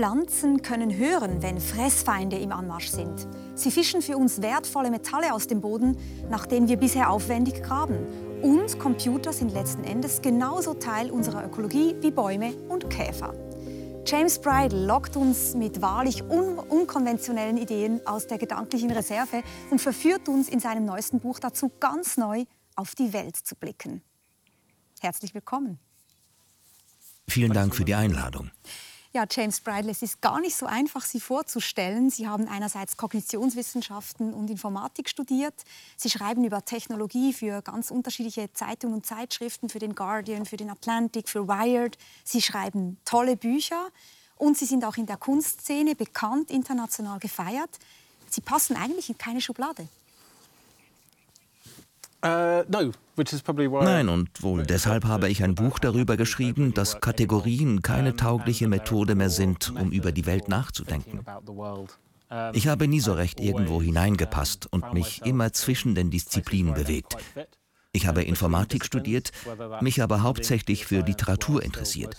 Pflanzen können hören, wenn Fressfeinde im Anmarsch sind. Sie fischen für uns wertvolle Metalle aus dem Boden, nach denen wir bisher aufwendig graben. Und Computer sind letzten Endes genauso Teil unserer Ökologie wie Bäume und Käfer. James Bridle lockt uns mit wahrlich un unkonventionellen Ideen aus der gedanklichen Reserve und verführt uns in seinem neuesten Buch dazu, ganz neu auf die Welt zu blicken. Herzlich willkommen. Vielen Dank für die Einladung. Ja, James Bridle, es ist gar nicht so einfach, Sie vorzustellen. Sie haben einerseits Kognitionswissenschaften und Informatik studiert. Sie schreiben über Technologie für ganz unterschiedliche Zeitungen und Zeitschriften, für den Guardian, für den Atlantic, für Wired. Sie schreiben tolle Bücher und Sie sind auch in der Kunstszene bekannt, international gefeiert. Sie passen eigentlich in keine Schublade. Uh, Nein, und wohl deshalb habe ich ein Buch darüber geschrieben, dass Kategorien keine taugliche Methode mehr sind, um über die Welt nachzudenken. Ich habe nie so recht irgendwo hineingepasst und mich immer zwischen den Disziplinen bewegt. Ich habe Informatik studiert, mich aber hauptsächlich für Literatur interessiert.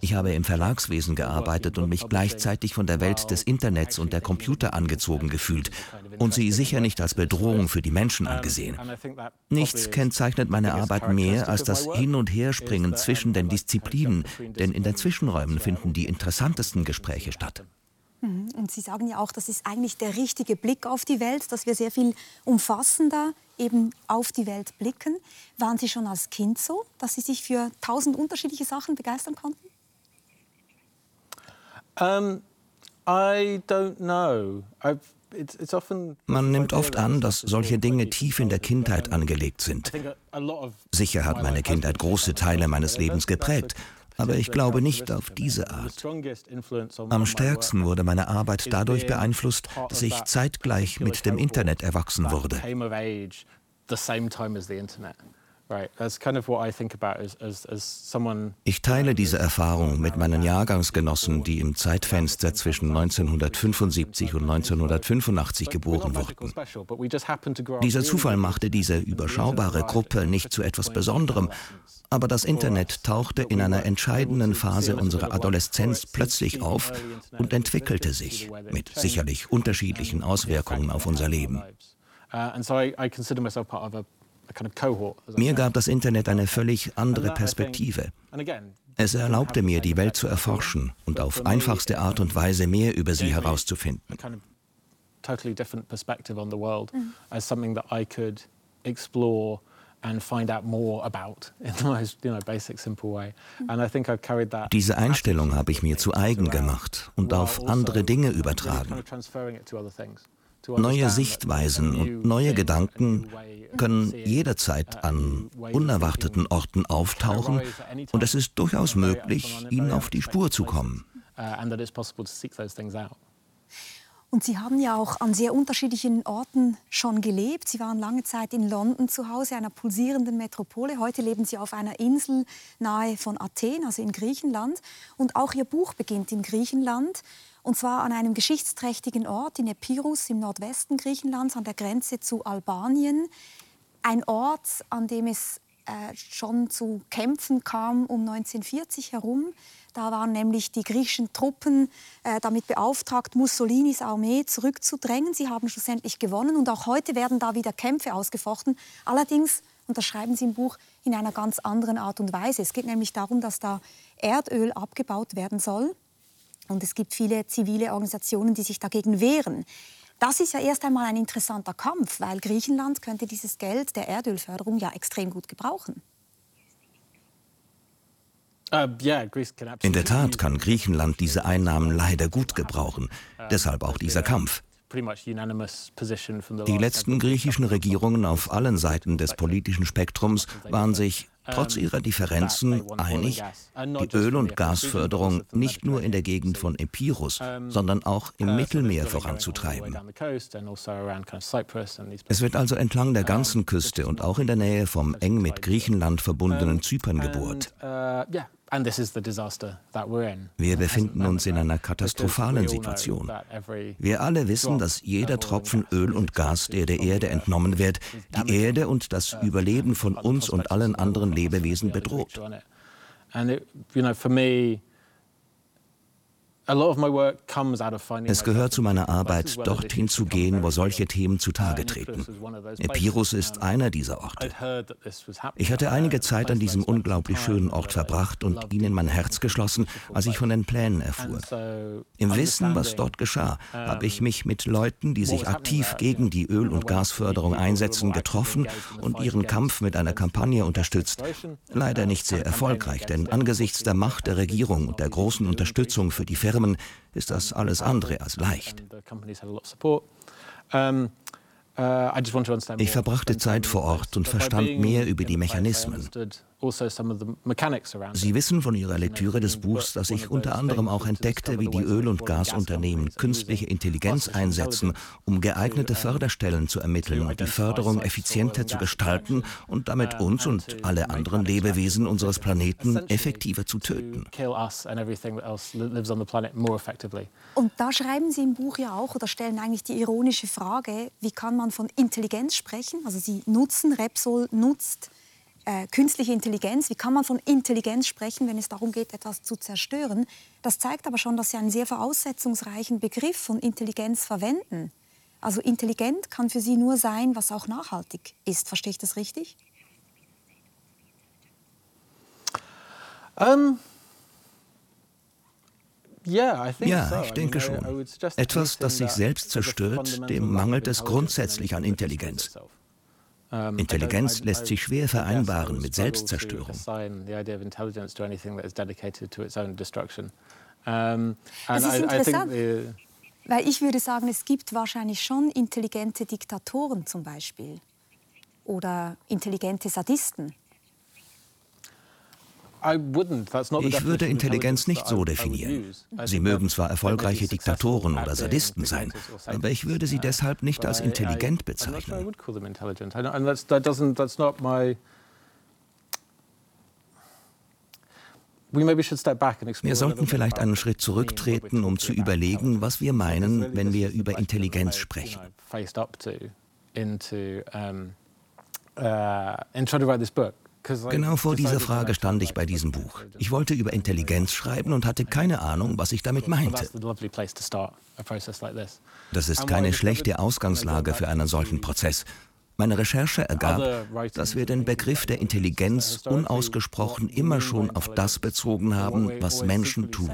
Ich habe im Verlagswesen gearbeitet und mich gleichzeitig von der Welt des Internets und der Computer angezogen gefühlt und sie sicher nicht als Bedrohung für die Menschen angesehen. Nichts kennzeichnet meine Arbeit mehr als das Hin- und Herspringen zwischen den Disziplinen, denn in den Zwischenräumen finden die interessantesten Gespräche statt. Mhm. Und Sie sagen ja auch, das ist eigentlich der richtige Blick auf die Welt, dass wir sehr viel umfassender eben auf die Welt blicken. Waren Sie schon als Kind so, dass Sie sich für tausend unterschiedliche Sachen begeistern konnten? Um, I don't know. man nimmt oft an, dass solche Dinge tief in der Kindheit angelegt sind. Sicher hat meine Kindheit große Teile meines Lebens geprägt, aber ich glaube nicht auf diese Art. Am stärksten wurde meine Arbeit dadurch beeinflusst, dass ich zeitgleich mit dem Internet erwachsen wurde. Ich teile diese Erfahrung mit meinen Jahrgangsgenossen, die im Zeitfenster zwischen 1975 und 1985 geboren wurden. Dieser Zufall machte diese überschaubare Gruppe nicht zu etwas Besonderem, aber das Internet tauchte in einer entscheidenden Phase unserer Adoleszenz plötzlich auf und entwickelte sich, mit sicherlich unterschiedlichen Auswirkungen auf unser Leben. Mir gab das Internet eine völlig andere Perspektive. Es erlaubte mir, die Welt zu erforschen und auf einfachste Art und Weise mehr über sie herauszufinden. Diese Einstellung habe ich mir zu eigen gemacht und auf andere Dinge übertragen. Neue Sichtweisen und neue Gedanken können jederzeit an unerwarteten Orten auftauchen und es ist durchaus möglich, ihnen auf die Spur zu kommen. Und Sie haben ja auch an sehr unterschiedlichen Orten schon gelebt. Sie waren lange Zeit in London zu Hause, einer pulsierenden Metropole. Heute leben Sie auf einer Insel nahe von Athen, also in Griechenland. Und auch Ihr Buch beginnt in Griechenland. Und zwar an einem geschichtsträchtigen Ort in Epirus im Nordwesten Griechenlands an der Grenze zu Albanien. Ein Ort, an dem es äh, schon zu Kämpfen kam um 1940 herum. Da waren nämlich die griechischen Truppen äh, damit beauftragt, Mussolinis Armee zurückzudrängen. Sie haben schlussendlich gewonnen und auch heute werden da wieder Kämpfe ausgefochten. Allerdings, und das schreiben Sie im Buch, in einer ganz anderen Art und Weise. Es geht nämlich darum, dass da Erdöl abgebaut werden soll. Und es gibt viele zivile Organisationen, die sich dagegen wehren. Das ist ja erst einmal ein interessanter Kampf, weil Griechenland könnte dieses Geld der Erdölförderung ja extrem gut gebrauchen. Uh, In der Tat kann Griechenland diese Einnahmen leider gut gebrauchen, deshalb auch dieser Kampf. Die letzten griechischen Regierungen auf allen Seiten des politischen Spektrums waren sich trotz ihrer Differenzen einig, die Öl- und Gasförderung nicht nur in der Gegend von Epirus, sondern auch im Mittelmeer voranzutreiben. Es wird also entlang der ganzen Küste und auch in der Nähe vom eng mit Griechenland verbundenen Zypern gebohrt. Wir befinden uns in einer katastrophalen Situation. Wir alle wissen, dass jeder Tropfen Öl und Gas, der der Erde entnommen wird, die Erde und das Überleben von uns und allen anderen Lebewesen bedroht. Es gehört zu meiner Arbeit, dorthin zu gehen, wo solche Themen zutage treten. Epirus ist einer dieser Orte. Ich hatte einige Zeit an diesem unglaublich schönen Ort verbracht und ihn in mein Herz geschlossen, als ich von den Plänen erfuhr. Im Wissen, was dort geschah, habe ich mich mit Leuten, die sich aktiv gegen die Öl- und Gasförderung einsetzen, getroffen und ihren Kampf mit einer Kampagne unterstützt. Leider nicht sehr erfolgreich, denn angesichts der Macht der Regierung und der großen Unterstützung für die Firmen Firmen ist das alles andere als leicht. Ich verbrachte Zeit vor Ort und verstand mehr über die Mechanismen. Also Sie wissen von Ihrer Lektüre des Buchs, dass ich unter anderem auch entdeckte, wie die Öl- und Gasunternehmen künstliche Intelligenz einsetzen, um geeignete Förderstellen zu ermitteln und die Förderung effizienter zu gestalten und damit uns und alle anderen Lebewesen unseres Planeten effektiver zu töten. Und da schreiben Sie im Buch ja auch oder stellen eigentlich die ironische Frage, wie kann man von Intelligenz sprechen? Also Sie nutzen, Repsol nutzt äh, künstliche Intelligenz. Wie kann man von Intelligenz sprechen, wenn es darum geht, etwas zu zerstören? Das zeigt aber schon, dass Sie einen sehr voraussetzungsreichen Begriff von Intelligenz verwenden. Also intelligent kann für Sie nur sein, was auch nachhaltig ist. Verstehe ich das richtig? Um ja, ich denke schon. Etwas, das sich selbst zerstört, dem mangelt es grundsätzlich an Intelligenz. Intelligenz lässt sich schwer vereinbaren mit Selbstzerstörung. Das ist interessant, weil ich würde sagen, es gibt wahrscheinlich schon intelligente Diktatoren zum Beispiel oder intelligente Sadisten. Ich würde Intelligenz nicht so definieren. Sie mögen zwar erfolgreiche Diktatoren oder Sadisten sein, aber ich würde sie deshalb nicht als intelligent bezeichnen. Wir sollten vielleicht einen Schritt zurücktreten, um zu überlegen, was wir meinen, wenn wir über Intelligenz sprechen. Genau vor dieser Frage stand ich bei diesem Buch. Ich wollte über Intelligenz schreiben und hatte keine Ahnung, was ich damit meinte. Das ist keine schlechte Ausgangslage für einen solchen Prozess. Meine Recherche ergab, dass wir den Begriff der Intelligenz unausgesprochen immer schon auf das bezogen haben, was Menschen tun.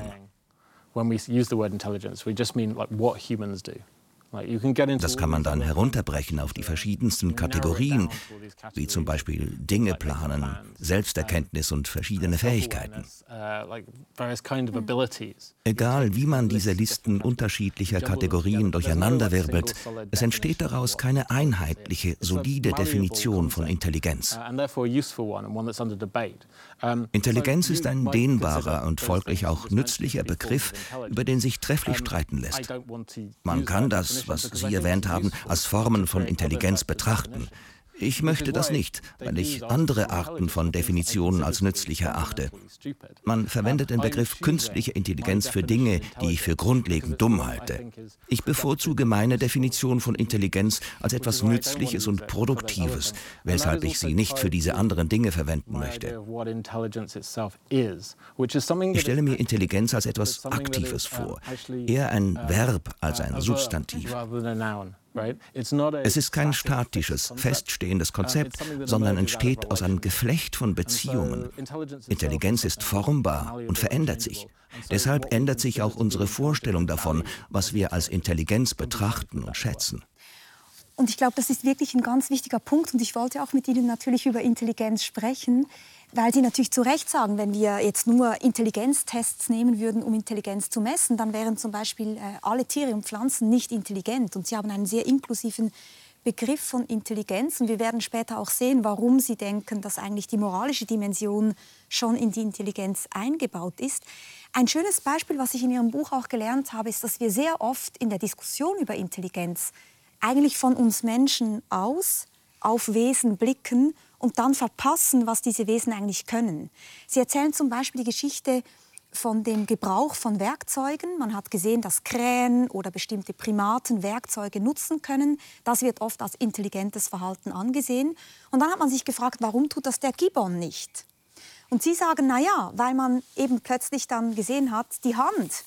Das kann man dann herunterbrechen auf die verschiedensten Kategorien, wie zum Beispiel Dinge planen, Selbsterkenntnis und verschiedene Fähigkeiten. Egal, wie man diese Listen unterschiedlicher Kategorien durcheinanderwirbelt, es entsteht daraus keine einheitliche, solide Definition von Intelligenz. Intelligenz ist ein dehnbarer und folglich auch nützlicher Begriff, über den sich trefflich streiten lässt. Man kann das, was Sie erwähnt haben, als Formen von Intelligenz betrachten. Ich möchte das nicht, weil ich andere Arten von Definitionen als nützlich erachte. Man verwendet den Begriff künstliche Intelligenz für Dinge, die ich für grundlegend dumm halte. Ich bevorzuge meine Definition von Intelligenz als etwas Nützliches und Produktives, weshalb ich sie nicht für diese anderen Dinge verwenden möchte. Ich stelle mir Intelligenz als etwas Aktives vor, eher ein Verb als ein Substantiv. Es ist kein statisches, feststehendes Konzept, sondern entsteht aus einem Geflecht von Beziehungen. Intelligenz ist formbar und verändert sich. Deshalb ändert sich auch unsere Vorstellung davon, was wir als Intelligenz betrachten und schätzen. Und ich glaube, das ist wirklich ein ganz wichtiger Punkt. Und ich wollte auch mit Ihnen natürlich über Intelligenz sprechen weil Sie natürlich zu Recht sagen, wenn wir jetzt nur Intelligenztests nehmen würden, um Intelligenz zu messen, dann wären zum Beispiel äh, alle Tiere und Pflanzen nicht intelligent. Und Sie haben einen sehr inklusiven Begriff von Intelligenz. Und wir werden später auch sehen, warum Sie denken, dass eigentlich die moralische Dimension schon in die Intelligenz eingebaut ist. Ein schönes Beispiel, was ich in Ihrem Buch auch gelernt habe, ist, dass wir sehr oft in der Diskussion über Intelligenz eigentlich von uns Menschen aus auf Wesen blicken und dann verpassen, was diese Wesen eigentlich können. Sie erzählen zum Beispiel die Geschichte von dem Gebrauch von Werkzeugen. Man hat gesehen, dass Krähen oder bestimmte Primaten Werkzeuge nutzen können. Das wird oft als intelligentes Verhalten angesehen. Und dann hat man sich gefragt, warum tut das der Gibbon nicht? Und sie sagen, na ja, weil man eben plötzlich dann gesehen hat, die Hand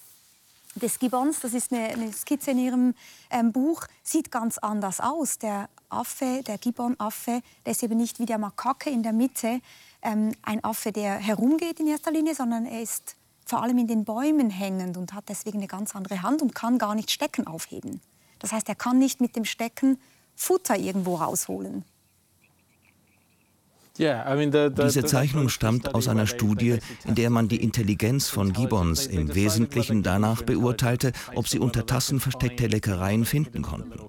des Gibbons, das ist eine, eine Skizze in Ihrem ähm, Buch, sieht ganz anders aus. Der Affe, der Gibbon-Affe, der ist eben nicht wie der Makake in der Mitte ähm, ein Affe, der herumgeht in erster Linie, sondern er ist vor allem in den Bäumen hängend und hat deswegen eine ganz andere Hand und kann gar nicht Stecken aufheben. Das heißt, er kann nicht mit dem Stecken Futter irgendwo rausholen. Diese Zeichnung stammt aus einer Studie, in der man die Intelligenz von Gibbons im Wesentlichen danach beurteilte, ob sie unter Tassen versteckte Leckereien finden konnten.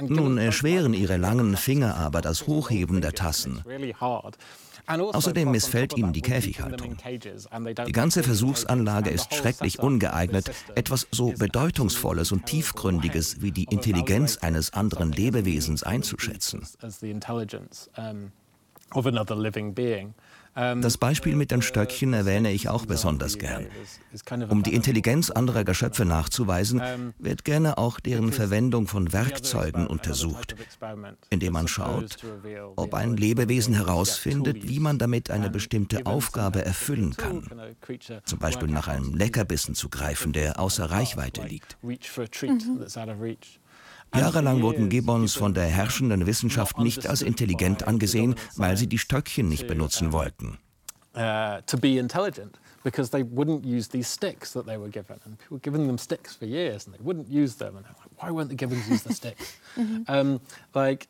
Nun erschweren ihre langen Finger aber das Hochheben der Tassen. Außerdem missfällt ihnen die Käfighaltung. Die ganze Versuchsanlage ist schrecklich ungeeignet, etwas so Bedeutungsvolles und Tiefgründiges wie die Intelligenz eines anderen Lebewesens einzuschätzen. Ähm, das Beispiel mit den Stöckchen erwähne ich auch besonders gern. Um die Intelligenz anderer Geschöpfe nachzuweisen, wird gerne auch deren Verwendung von Werkzeugen untersucht, indem man schaut, ob ein Lebewesen herausfindet, wie man damit eine bestimmte Aufgabe erfüllen kann. Zum Beispiel nach einem Leckerbissen zu greifen, der außer Reichweite liegt. Mhm. Jahrelang wurden Gibbons von der herrschenden Wissenschaft nicht als intelligent angesehen, weil sie die Stöckchen nicht benutzen wollten. Because they wouldn't use these sticks that they were given. And people were giving them sticks for years and they wouldn't use them. And like, why weren't the Gibbons use the sticks? um, like,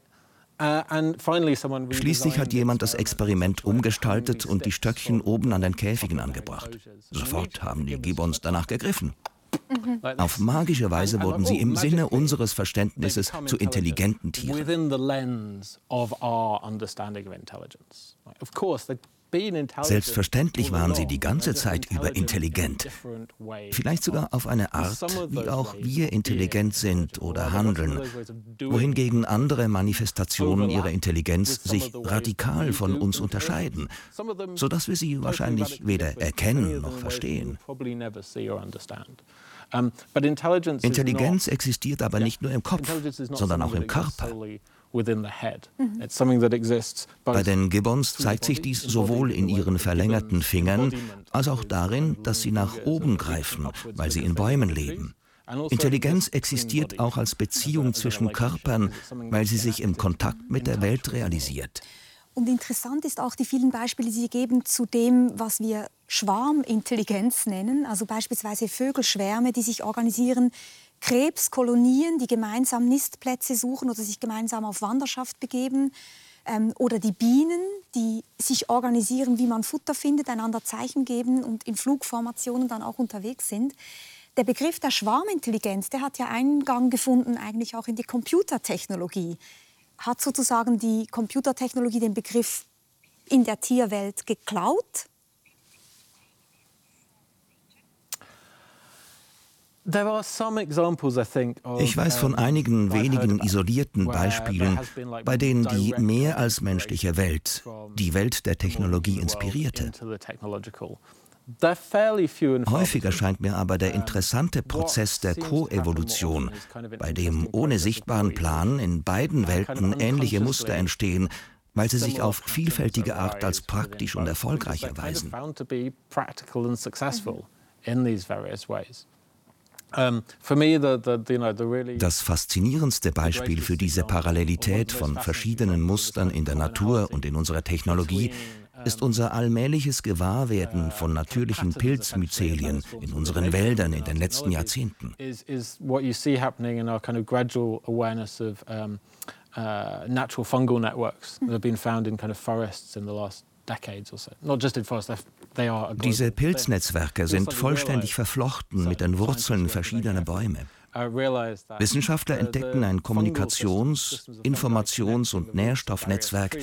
Schließlich hat jemand das Experiment umgestaltet und die Stöckchen oben an den Käfigen angebracht. Sofort haben die Gibbons danach gegriffen. Mhm. Auf magische Weise wurden sie im Sinne unseres Verständnisses zu intelligenten Tieren. Selbstverständlich waren sie die ganze Zeit über intelligent. Vielleicht sogar auf eine Art, wie auch wir intelligent sind oder handeln, wohingegen andere Manifestationen ihrer Intelligenz sich radikal von uns unterscheiden, sodass wir sie wahrscheinlich weder erkennen noch verstehen. Intelligenz existiert aber nicht nur im Kopf, sondern auch im Körper. Bei den Gibbons zeigt sich dies sowohl in ihren verlängerten Fingern als auch darin, dass sie nach oben greifen, weil sie in Bäumen leben. Also Intelligenz existiert auch als Beziehung zwischen Körpern, weil sie sich im Kontakt mit der Welt realisiert. Und interessant ist auch die vielen Beispiele, die Sie geben zu dem, was wir Schwarmintelligenz nennen, also beispielsweise Vögelschwärme, die sich organisieren, Krebskolonien, die gemeinsam Nistplätze suchen oder sich gemeinsam auf Wanderschaft begeben, ähm, oder die Bienen, die sich organisieren, wie man Futter findet, einander Zeichen geben und in Flugformationen dann auch unterwegs sind. Der Begriff der Schwarmintelligenz, der hat ja Eingang gefunden eigentlich auch in die Computertechnologie hat sozusagen die Computertechnologie den Begriff in der Tierwelt geklaut? Ich weiß von einigen wenigen isolierten Beispielen, bei denen die mehr als menschliche Welt die Welt der Technologie inspirierte. Häufiger scheint mir aber der interessante Prozess der Koevolution, bei dem ohne sichtbaren Plan in beiden Welten ähnliche Muster entstehen, weil sie sich auf vielfältige Art als praktisch und erfolgreich erweisen. Das faszinierendste Beispiel für diese Parallelität von verschiedenen Mustern in der Natur und in unserer Technologie ist unser allmähliches Gewahrwerden von natürlichen Pilzmyzelien in unseren Wäldern in den letzten Jahrzehnten. natural fungal networks that have been found in kind of forests in the last diese Pilznetzwerke sind vollständig verflochten mit den Wurzeln verschiedener Bäume. Wissenschaftler entdeckten ein Kommunikations-, Informations- und Nährstoffnetzwerk,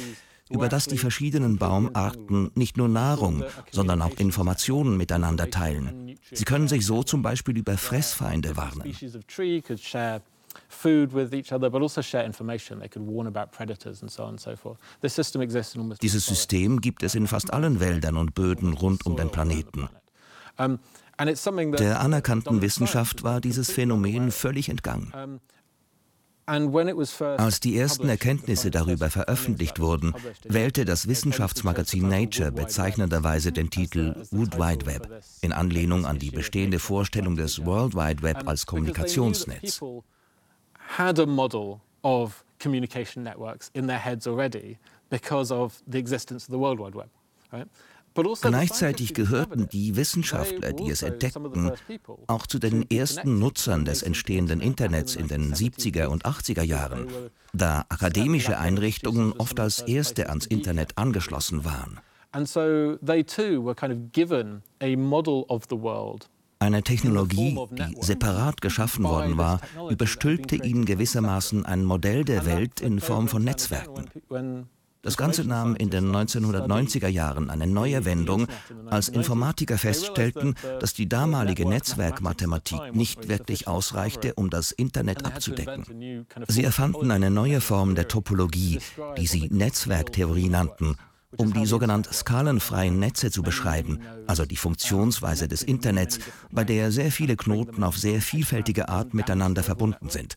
über das die verschiedenen Baumarten nicht nur Nahrung, sondern auch Informationen miteinander teilen. Sie können sich so zum Beispiel über Fressfeinde warnen. Dieses System gibt es in fast allen Wäldern und Böden rund um den Planeten. Der anerkannten Wissenschaft war dieses Phänomen völlig entgangen. Als die ersten Erkenntnisse darüber veröffentlicht wurden, wählte das Wissenschaftsmagazin Nature bezeichnenderweise den Titel Wood Wide Web in Anlehnung an die bestehende Vorstellung des World Wide Web als Kommunikationsnetz. Communication networks in their heads already because of the existence of the World Wide Web. Right? Gleichzeitig gehörten die Wissenschaftler, die es entdeckten, auch zu den ersten Nutzern des entstehenden Internets in den 70er und 80er Jahren, da akademische Einrichtungen oft als erste ans Internet angeschlossen waren. Eine Technologie, die separat geschaffen worden war, überstülpte ihnen gewissermaßen ein Modell der Welt in Form von Netzwerken. Das Ganze nahm in den 1990er Jahren eine neue Wendung, als Informatiker feststellten, dass die damalige Netzwerkmathematik nicht wirklich ausreichte, um das Internet abzudecken. Sie erfanden eine neue Form der Topologie, die sie Netzwerktheorie nannten um die sogenannten skalenfreien Netze zu beschreiben, also die Funktionsweise des Internets, bei der sehr viele Knoten auf sehr vielfältige Art miteinander verbunden sind.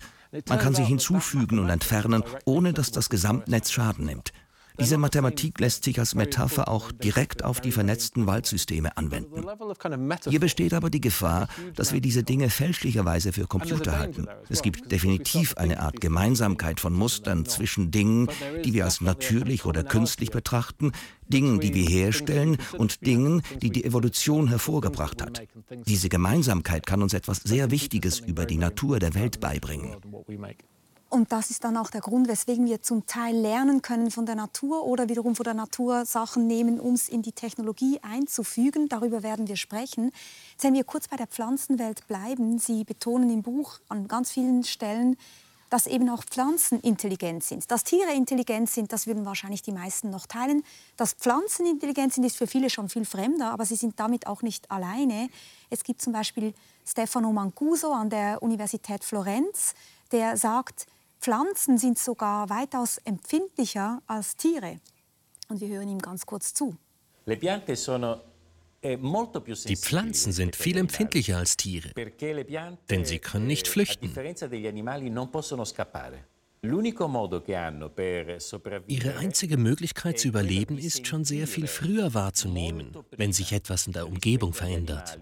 Man kann sie hinzufügen und entfernen, ohne dass das Gesamtnetz Schaden nimmt. Diese Mathematik lässt sich als Metapher auch direkt auf die vernetzten Waldsysteme anwenden. Hier besteht aber die Gefahr, dass wir diese Dinge fälschlicherweise für Computer halten. Es gibt definitiv eine Art Gemeinsamkeit von Mustern zwischen Dingen, die wir als natürlich oder künstlich betrachten, Dingen, die wir herstellen und Dingen, die die Evolution hervorgebracht hat. Diese Gemeinsamkeit kann uns etwas sehr Wichtiges über die Natur der Welt beibringen. Und das ist dann auch der Grund, weswegen wir zum Teil lernen können von der Natur oder wiederum von der Natur Sachen nehmen, um es in die Technologie einzufügen. Darüber werden wir sprechen. Jetzt wenn wir kurz bei der Pflanzenwelt bleiben, Sie betonen im Buch an ganz vielen Stellen, dass eben auch Pflanzen intelligent sind. Dass Tiere intelligent sind, das würden wahrscheinlich die meisten noch teilen. Dass Pflanzen intelligent sind, ist für viele schon viel fremder, aber sie sind damit auch nicht alleine. Es gibt zum Beispiel Stefano Mancuso an der Universität Florenz, der sagt, Pflanzen sind sogar weitaus empfindlicher als Tiere. Und wir hören ihm ganz kurz zu. Eh, Die Pflanzen sind viel empfindlicher als Tiere, denn sie können nicht eh, flüchten. Ihre einzige Möglichkeit zu überleben ist schon sehr viel früher wahrzunehmen, wenn sich etwas in der Umgebung verändert.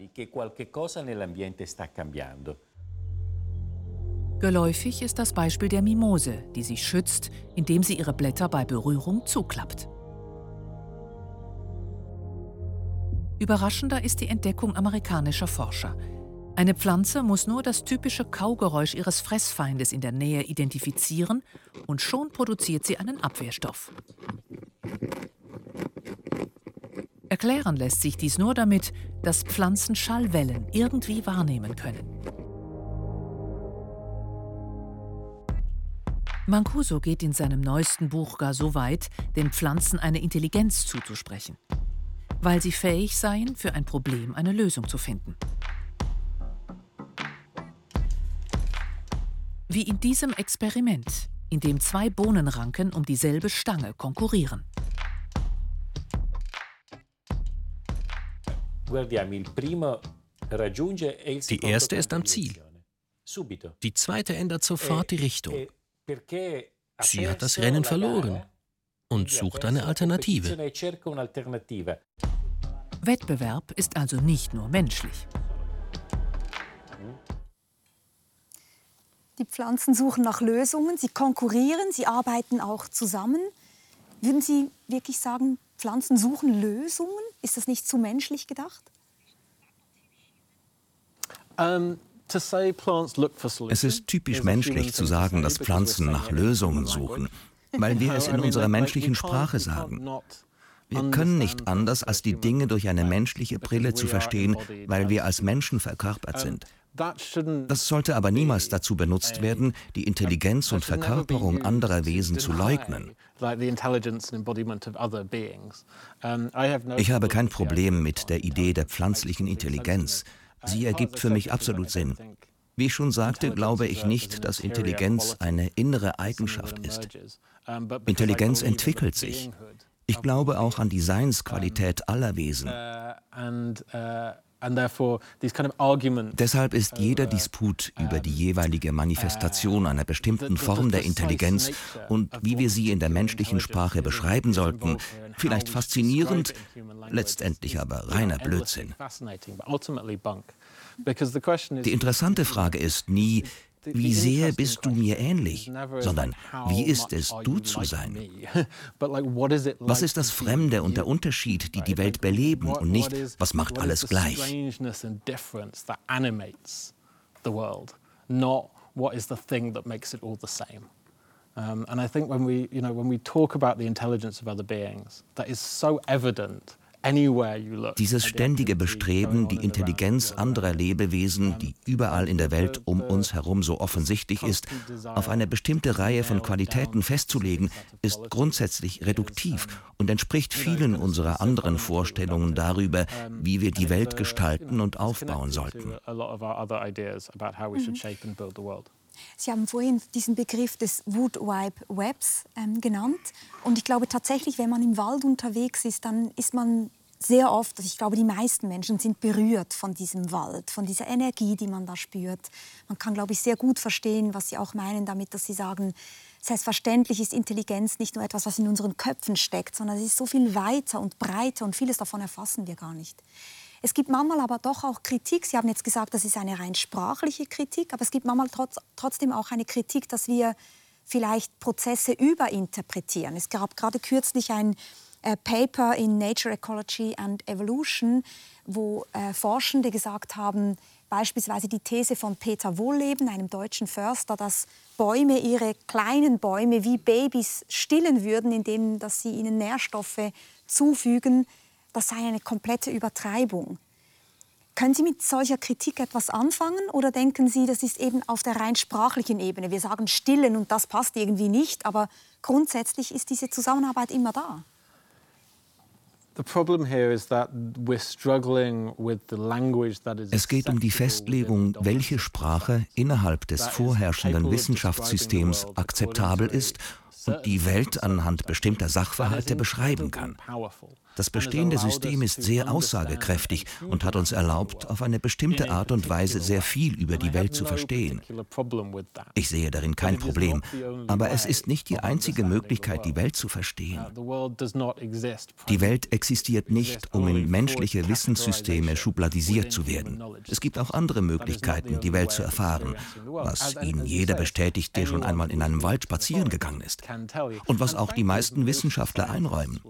Geläufig ist das Beispiel der Mimose, die sich schützt, indem sie ihre Blätter bei Berührung zuklappt. Überraschender ist die Entdeckung amerikanischer Forscher. Eine Pflanze muss nur das typische Kaugeräusch ihres Fressfeindes in der Nähe identifizieren und schon produziert sie einen Abwehrstoff. Erklären lässt sich dies nur damit, dass Pflanzen Schallwellen irgendwie wahrnehmen können. Mancuso geht in seinem neuesten Buch gar so weit, den Pflanzen eine Intelligenz zuzusprechen, weil sie fähig seien, für ein Problem eine Lösung zu finden. Wie in diesem Experiment, in dem zwei Bohnenranken um dieselbe Stange konkurrieren. Die erste ist am Ziel. Die zweite ändert sofort die Richtung. Sie hat das Rennen verloren und sucht eine Alternative. Wettbewerb ist also nicht nur menschlich. Die Pflanzen suchen nach Lösungen, sie konkurrieren, sie arbeiten auch zusammen. Würden Sie wirklich sagen, Pflanzen suchen Lösungen? Ist das nicht zu menschlich gedacht? Um, es ist typisch menschlich zu sagen, dass Pflanzen nach Lösungen suchen, weil wir es in unserer menschlichen Sprache sagen. Wir können nicht anders, als die Dinge durch eine menschliche Brille zu verstehen, weil wir als Menschen verkörpert sind. Das sollte aber niemals dazu benutzt werden, die Intelligenz und Verkörperung anderer Wesen zu leugnen. Ich habe kein Problem mit der Idee der pflanzlichen Intelligenz. Sie ergibt für mich absolut Sinn. Wie ich schon sagte, glaube ich nicht, dass Intelligenz eine innere Eigenschaft ist. Intelligenz entwickelt sich. Ich glaube auch an die Seinsqualität aller Wesen. Deshalb ist jeder Disput über die jeweilige Manifestation einer bestimmten Form der Intelligenz und wie wir sie in der menschlichen Sprache beschreiben sollten, vielleicht faszinierend, letztendlich aber reiner Blödsinn. Die interessante Frage ist nie, wie sehr bist du mir ähnlich, sondern wie ist es, du zu sein? Was ist das Fremde und der Unterschied, die die Welt beleben und nicht, was macht alles gleich? what is the thing that makes it all the same? Um, and I think when we, you know, when we talk about the intelligence of other beings, that is so evident dieses ständige Bestreben, die Intelligenz anderer Lebewesen, die überall in der Welt um uns herum so offensichtlich ist, auf eine bestimmte Reihe von Qualitäten festzulegen, ist grundsätzlich reduktiv und entspricht vielen unserer anderen Vorstellungen darüber, wie wir die Welt gestalten und aufbauen sollten. Sie haben vorhin diesen Begriff des Woodwipe Webs ähm, genannt. Und ich glaube tatsächlich, wenn man im Wald unterwegs ist, dann ist man sehr oft, ich glaube, die meisten Menschen sind berührt von diesem Wald, von dieser Energie, die man da spürt. Man kann, glaube ich, sehr gut verstehen, was Sie auch meinen damit, dass Sie sagen, selbstverständlich ist Intelligenz nicht nur etwas, was in unseren Köpfen steckt, sondern es ist so viel weiter und breiter und vieles davon erfassen wir gar nicht. Es gibt manchmal aber doch auch Kritik. Sie haben jetzt gesagt, das ist eine rein sprachliche Kritik, aber es gibt manchmal trotz, trotzdem auch eine Kritik, dass wir vielleicht Prozesse überinterpretieren. Es gab gerade kürzlich ein Paper in Nature Ecology and Evolution, wo äh, Forschende gesagt haben, beispielsweise die These von Peter Wohlleben, einem deutschen Förster, dass Bäume ihre kleinen Bäume wie Babys stillen würden, indem dass sie ihnen Nährstoffe zufügen, das sei eine komplette Übertreibung. Können Sie mit solcher Kritik etwas anfangen oder denken Sie, das ist eben auf der rein sprachlichen Ebene? Wir sagen stillen und das passt irgendwie nicht, aber grundsätzlich ist diese Zusammenarbeit immer da. Es geht um die Festlegung, welche Sprache innerhalb des vorherrschenden Wissenschaftssystems akzeptabel ist und die Welt anhand bestimmter Sachverhalte beschreiben kann. Das bestehende System ist sehr aussagekräftig und hat uns erlaubt, auf eine bestimmte Art und Weise sehr viel über die Welt zu verstehen. Ich sehe darin kein Problem, aber es ist nicht die einzige Möglichkeit, die Welt zu verstehen. Die Welt existiert nicht, um in menschliche Wissenssysteme schubladisiert zu werden. Es gibt auch andere Möglichkeiten, die Welt zu erfahren, was Ihnen jeder bestätigt, der schon einmal in einem Wald spazieren gegangen ist. Und was auch die meisten Wissenschaftler einräumen.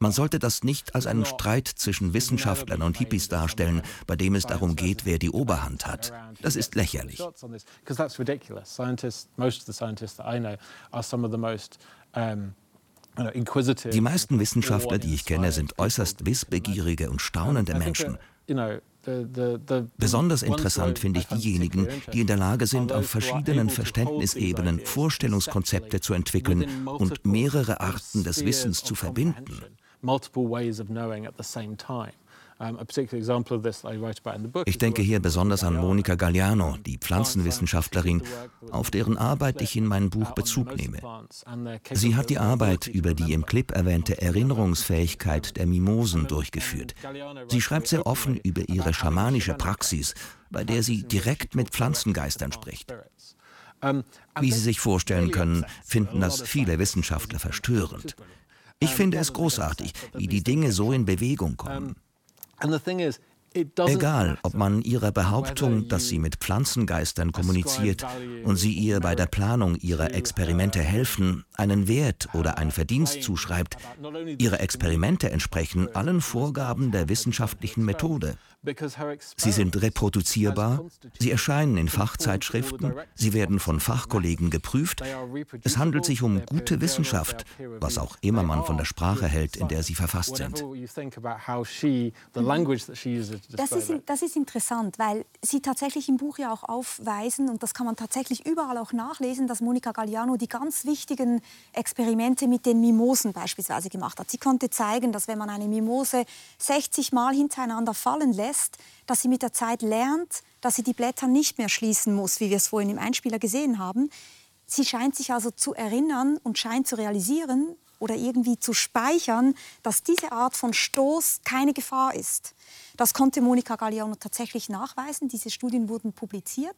Man sollte das nicht als einen Streit zwischen Wissenschaftlern und Hippies darstellen, bei dem es darum geht, wer die Oberhand hat. Das ist lächerlich. Die meisten Wissenschaftler, die ich kenne, sind äußerst wissbegierige und staunende Menschen. Besonders interessant finde ich diejenigen, die in der Lage sind, auf verschiedenen Verständnisebenen Vorstellungskonzepte zu entwickeln und mehrere Arten des Wissens zu verbinden. Ich denke hier besonders an Monica Galliano, die Pflanzenwissenschaftlerin, auf deren Arbeit ich in meinem Buch Bezug nehme. Sie hat die Arbeit über die im Clip erwähnte Erinnerungsfähigkeit der Mimosen durchgeführt. Sie schreibt sehr offen über ihre schamanische Praxis, bei der sie direkt mit Pflanzengeistern spricht. Wie Sie sich vorstellen können, finden das viele Wissenschaftler verstörend. Ich finde es großartig, wie die Dinge so in Bewegung kommen. And the thing is, Egal, ob man ihrer Behauptung, dass sie mit Pflanzengeistern kommuniziert und sie ihr bei der Planung ihrer Experimente helfen, einen Wert oder ein Verdienst zuschreibt, ihre Experimente entsprechen allen Vorgaben der wissenschaftlichen Methode. Sie sind reproduzierbar, sie erscheinen in Fachzeitschriften, sie werden von Fachkollegen geprüft. Es handelt sich um gute Wissenschaft, was auch immer man von der Sprache hält, in der sie verfasst sind. Das ist, das ist interessant, weil Sie tatsächlich im Buch ja auch aufweisen, und das kann man tatsächlich überall auch nachlesen, dass Monika Galliano die ganz wichtigen Experimente mit den Mimosen beispielsweise gemacht hat. Sie konnte zeigen, dass wenn man eine Mimose 60 Mal hintereinander fallen lässt, dass sie mit der Zeit lernt, dass sie die Blätter nicht mehr schließen muss, wie wir es vorhin im Einspieler gesehen haben. Sie scheint sich also zu erinnern und scheint zu realisieren, oder irgendwie zu speichern, dass diese Art von Stoß keine Gefahr ist. Das konnte Monika Galliano tatsächlich nachweisen. Diese Studien wurden publiziert.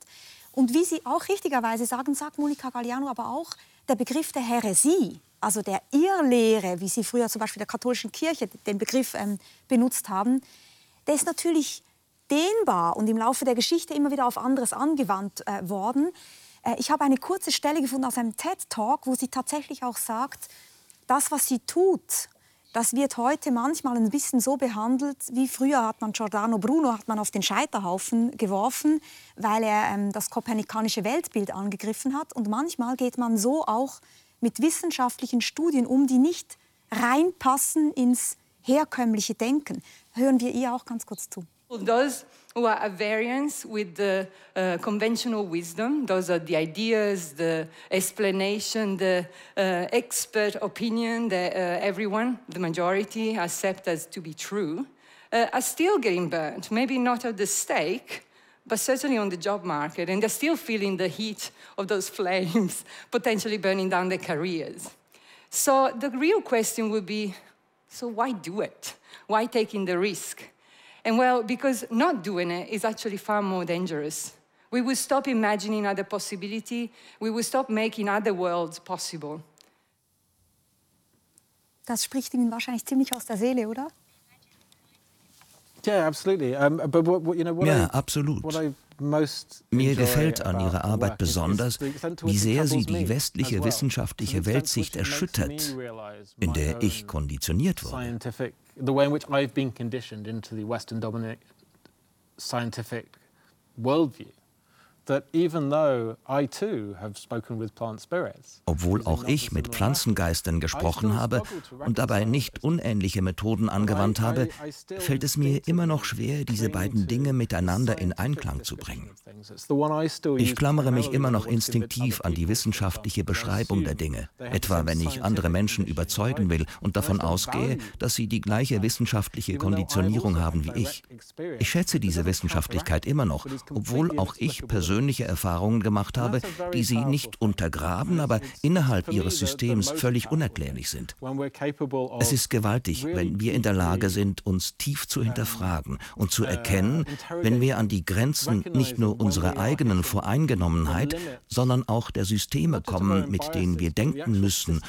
Und wie Sie auch richtigerweise sagen, sagt Monika Galliano aber auch, der Begriff der Häresie, also der Irrlehre, wie Sie früher zum Beispiel der katholischen Kirche den Begriff ähm, benutzt haben, der ist natürlich dehnbar und im Laufe der Geschichte immer wieder auf anderes angewandt äh, worden. Äh, ich habe eine kurze Stelle gefunden aus einem TED-Talk, wo sie tatsächlich auch sagt, das, was sie tut, das wird heute manchmal ein bisschen so behandelt, wie früher hat man Giordano Bruno hat man auf den Scheiterhaufen geworfen, weil er ähm, das kopernikanische Weltbild angegriffen hat. Und manchmal geht man so auch mit wissenschaftlichen Studien um, die nicht reinpassen ins herkömmliche Denken. Hören wir ihr auch ganz kurz zu. Those who are at variance with the uh, conventional wisdom, those are the ideas, the explanation, the uh, expert opinion that uh, everyone, the majority, accept as to be true, uh, are still getting burnt. Maybe not at the stake, but certainly on the job market, and they're still feeling the heat of those flames, potentially burning down their careers. So the real question would be so why do it? Why taking the risk? And well, because not doing it is actually far more dangerous. We would stop imagining other possibility. We would stop making other worlds possible. Das spricht Ihnen wahrscheinlich ziemlich aus der Seele, oder? Ja, absolut. Mir gefällt an ihrer Arbeit besonders, wie sehr sie die westliche wissenschaftliche Weltsicht erschüttert, in der ich konditioniert wurde. the Obwohl auch ich mit Pflanzengeistern gesprochen habe und dabei nicht unähnliche Methoden angewandt habe, fällt es mir immer noch schwer, diese beiden Dinge miteinander in Einklang zu bringen. Ich klammere mich immer noch instinktiv an die wissenschaftliche Beschreibung der Dinge, etwa wenn ich andere Menschen überzeugen will und davon ausgehe, dass sie die gleiche wissenschaftliche Konditionierung haben wie ich. Ich schätze diese Wissenschaftlichkeit immer noch, obwohl auch ich persönlich persönliche Erfahrungen gemacht habe, die sie nicht untergraben, aber innerhalb ihres Systems völlig unerklärlich sind. Es ist gewaltig, wenn wir in der Lage sind, uns tief zu hinterfragen und zu erkennen, wenn wir an die Grenzen nicht nur unserer eigenen Voreingenommenheit, sondern auch der Systeme kommen, mit denen wir denken müssen,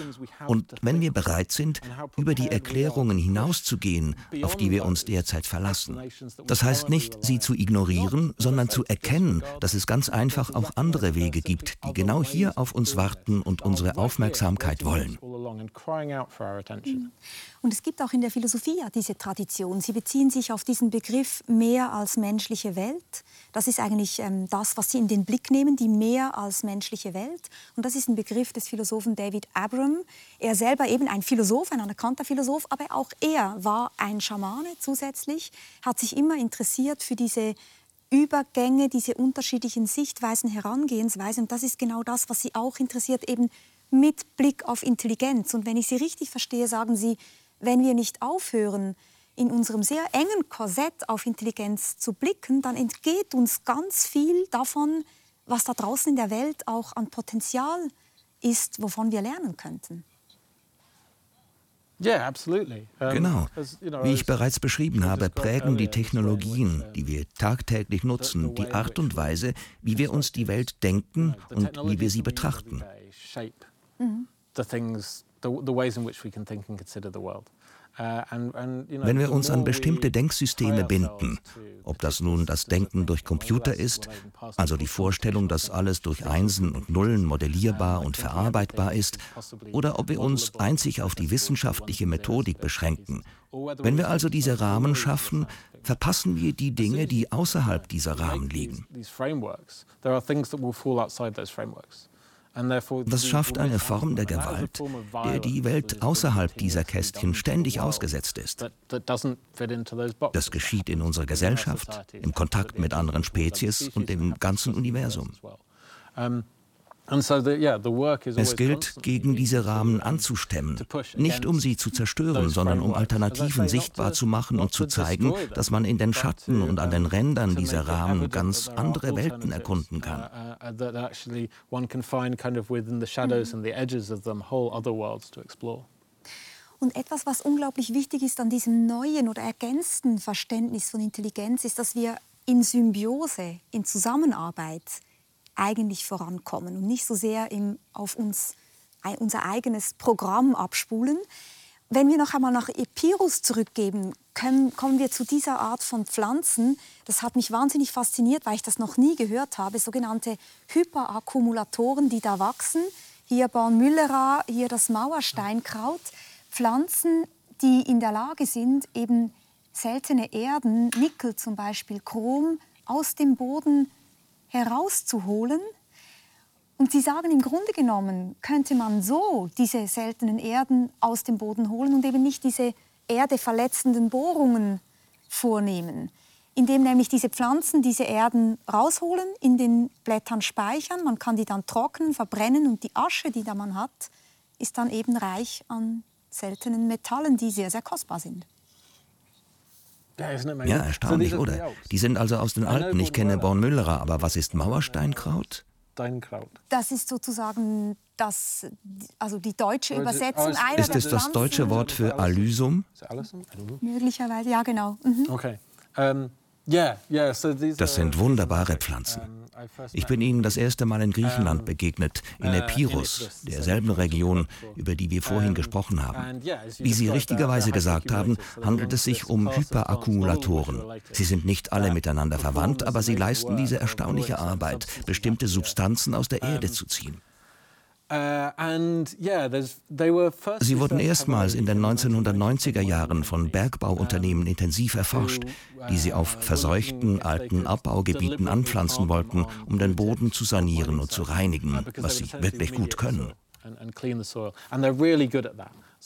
und wenn wir bereit sind, über die Erklärungen hinauszugehen, auf die wir uns derzeit verlassen. Das heißt nicht, sie zu ignorieren, sondern zu erkennen, dass es ganz ganz einfach auch andere Wege gibt, die genau hier auf uns warten und unsere Aufmerksamkeit wollen. Und es gibt auch in der Philosophie ja diese Tradition. Sie beziehen sich auf diesen Begriff mehr als menschliche Welt. Das ist eigentlich ähm, das, was Sie in den Blick nehmen, die mehr als menschliche Welt. Und das ist ein Begriff des Philosophen David Abram. Er selber eben ein Philosoph, ein anerkannter Philosoph, aber auch er war ein Schamane zusätzlich, hat sich immer interessiert für diese Übergänge, diese unterschiedlichen Sichtweisen, Herangehensweisen. Und das ist genau das, was Sie auch interessiert, eben mit Blick auf Intelligenz. Und wenn ich Sie richtig verstehe, sagen Sie, wenn wir nicht aufhören, in unserem sehr engen Korsett auf Intelligenz zu blicken, dann entgeht uns ganz viel davon, was da draußen in der Welt auch an Potenzial ist, wovon wir lernen könnten. Genau. Wie ich bereits beschrieben habe, prägen die Technologien, die wir tagtäglich nutzen, die Art und Weise, wie wir uns die Welt denken und wie wir sie betrachten. Mhm. Uh, Wenn wir uns an bestimmte Denksysteme binden, ob das nun das Denken durch Computer ist, also die Vorstellung, dass alles durch Einsen und Nullen modellierbar und verarbeitbar ist, oder ob wir uns einzig auf die wissenschaftliche Methodik beschränken, wenn wir also diese Rahmen schaffen, verpassen wir die Dinge, die außerhalb dieser Rahmen liegen. Das schafft eine Form der Gewalt, der die Welt außerhalb dieser Kästchen ständig ausgesetzt ist. Das geschieht in unserer Gesellschaft, im Kontakt mit anderen Spezies und im ganzen Universum. Es gilt, gegen diese Rahmen anzustemmen, nicht um sie zu zerstören, sondern um Alternativen sichtbar zu machen und zu zeigen, dass man in den Schatten und an den Rändern dieser Rahmen ganz andere Welten erkunden kann. Und etwas, was unglaublich wichtig ist an diesem neuen oder ergänzten Verständnis von Intelligenz, ist, dass wir in Symbiose, in Zusammenarbeit eigentlich vorankommen und nicht so sehr im, auf uns, unser eigenes Programm abspulen. Wenn wir noch einmal nach Epirus zurückgeben, können, kommen wir zu dieser Art von Pflanzen. Das hat mich wahnsinnig fasziniert, weil ich das noch nie gehört habe. Sogenannte Hyperakkumulatoren, die da wachsen. Hier Bornmüllera, hier das Mauersteinkraut. Pflanzen, die in der Lage sind, eben seltene Erden, Nickel zum Beispiel, Chrom, aus dem Boden herauszuholen. Und sie sagen, im Grunde genommen könnte man so diese seltenen Erden aus dem Boden holen und eben nicht diese erdeverletzenden Bohrungen vornehmen, indem nämlich diese Pflanzen diese Erden rausholen, in den Blättern speichern, man kann die dann trocknen, verbrennen und die Asche, die da man hat, ist dann eben reich an seltenen Metallen, die sehr, sehr kostbar sind. Ja, erstaunlich, oder? Die sind also aus den Alpen. Ich kenne Bornmüllerer, aber was ist Mauersteinkraut? Das ist sozusagen das, also die deutsche Übersetzung einer Ist es das deutsche Wort für Alysum? Möglicherweise, ja, genau. Mhm. Okay. Um, das sind wunderbare Pflanzen. Ich bin ihnen das erste Mal in Griechenland begegnet, in Epirus, derselben Region, über die wir vorhin gesprochen haben. Wie Sie richtigerweise gesagt haben, handelt es sich um Hyperakkumulatoren. Sie sind nicht alle miteinander verwandt, aber sie leisten diese erstaunliche Arbeit, bestimmte Substanzen aus der Erde zu ziehen. Uh, Sie wurden erstmals in den 1990er Jahren von Bergbauunternehmen intensiv erforscht, die sie auf verseuchten alten Abbaugebieten anpflanzen wollten, um den Boden zu sanieren und zu reinigen, was sie wirklich gut können.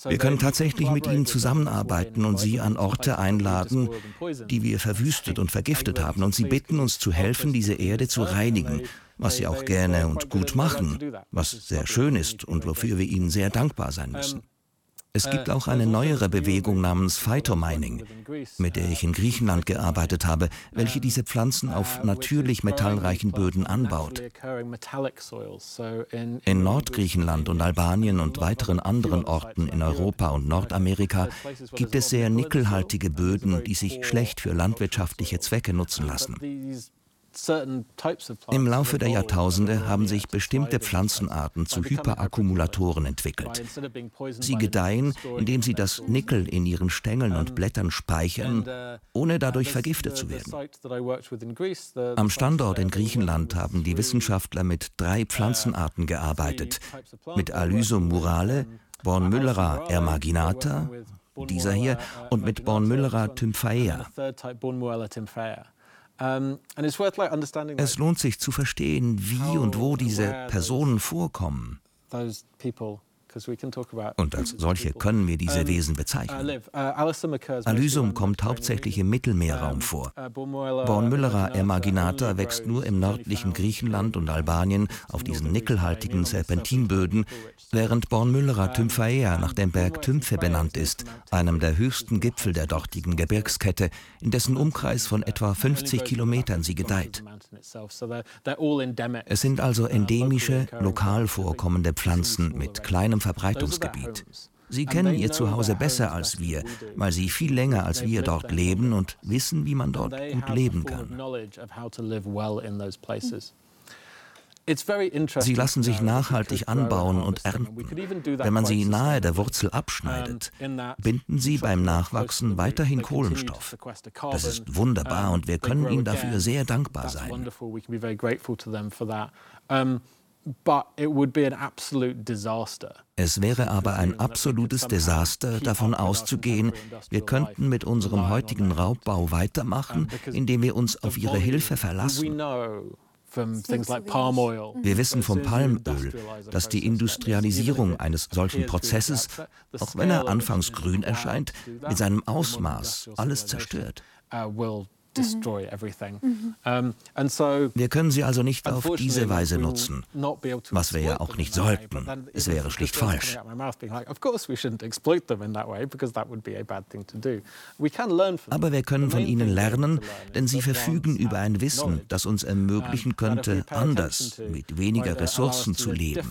Wir können tatsächlich mit ihnen zusammenarbeiten und sie an Orte einladen, die wir verwüstet und vergiftet haben, und sie bitten uns zu helfen, diese Erde zu reinigen was sie auch gerne und gut machen, was sehr schön ist und wofür wir ihnen sehr dankbar sein müssen. Es gibt auch eine neuere Bewegung namens Phytomining, mit der ich in Griechenland gearbeitet habe, welche diese Pflanzen auf natürlich metallreichen Böden anbaut. In Nordgriechenland und Albanien und weiteren anderen Orten in Europa und Nordamerika gibt es sehr nickelhaltige Böden, die sich schlecht für landwirtschaftliche Zwecke nutzen lassen. Im Laufe der Jahrtausende haben sich bestimmte Pflanzenarten zu Hyperakkumulatoren entwickelt. Sie gedeihen, indem sie das Nickel in ihren Stängeln und Blättern speichern, uh, ohne dadurch vergiftet zu werden. Am Standort in Griechenland haben die Wissenschaftler mit drei uh, Pflanzenarten gearbeitet, mit Alysum murale, Bornmüllera ermaginata, dieser hier, und mit Bornmüllera tymphaea. Es lohnt sich zu verstehen, wie und wo diese Personen vorkommen. Und als solche können wir diese Wesen bezeichnen. Uh, Alysum kommt hauptsächlich im Mittelmeerraum vor. Uh, Bornmüllera emaginata wächst nur im nördlichen Griechenland und Albanien auf diesen nickelhaltigen Serpentinböden, während Bornmüllera tymphaea nach dem Berg Tymphe benannt ist, einem der höchsten Gipfel der dortigen Gebirgskette, in dessen Umkreis von etwa 50 Kilometern sie gedeiht. Es sind also endemische, lokal vorkommende Pflanzen mit kleinem Verbreitungsgebiet. Sie kennen ihr Zuhause besser als wir, weil sie viel länger als wir dort leben und wissen, wie man dort gut leben kann. Sie lassen sich nachhaltig anbauen und ernten. Wenn man sie nahe der Wurzel abschneidet, binden sie beim Nachwachsen weiterhin Kohlenstoff. Das ist wunderbar und wir können ihnen dafür sehr dankbar sein. Es wäre aber ein absolutes Desaster, davon auszugehen, wir könnten mit unserem heutigen Raubbau weitermachen, indem wir uns auf ihre Hilfe verlassen. Wir wissen vom Palmöl, dass die Industrialisierung eines solchen Prozesses, auch wenn er anfangs grün erscheint, mit seinem Ausmaß alles zerstört. Wir können sie also nicht auf diese Weise nutzen, was wir ja auch nicht sollten. Es wäre schlicht falsch. Aber wir können von ihnen lernen, denn sie verfügen über ein Wissen, das uns ermöglichen könnte, anders, mit weniger Ressourcen zu leben.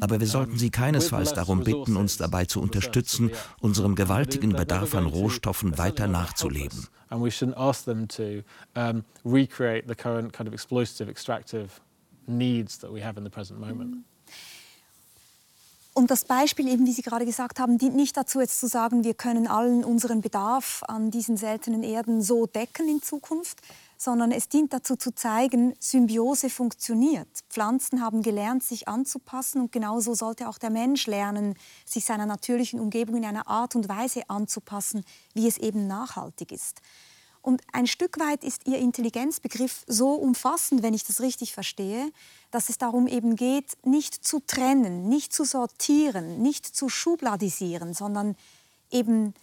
Aber wir sollten sie keinesfalls darum bitten, uns dabei zu unterstützen, unserem gewaltigen Bedarf an Rohstoffen weiter nachzuleben. And we shouldn't ask them to um, recreate the current kind of exploitative, extractive needs that we have in the present moment. Und das Beispiel, eben wie Sie gerade gesagt haben, dient nicht dazu, jetzt zu sagen, wir können allen unseren Bedarf an diesen seltenen Erden so decken in Zukunft, sondern es dient dazu zu zeigen, Symbiose funktioniert. Pflanzen haben gelernt, sich anzupassen und genauso sollte auch der Mensch lernen, sich seiner natürlichen Umgebung in einer Art und Weise anzupassen, wie es eben nachhaltig ist. Und ein Stück weit ist Ihr Intelligenzbegriff so umfassend, wenn ich das richtig verstehe, dass es darum eben geht, nicht zu trennen, nicht zu sortieren, nicht zu schubladisieren, sondern eben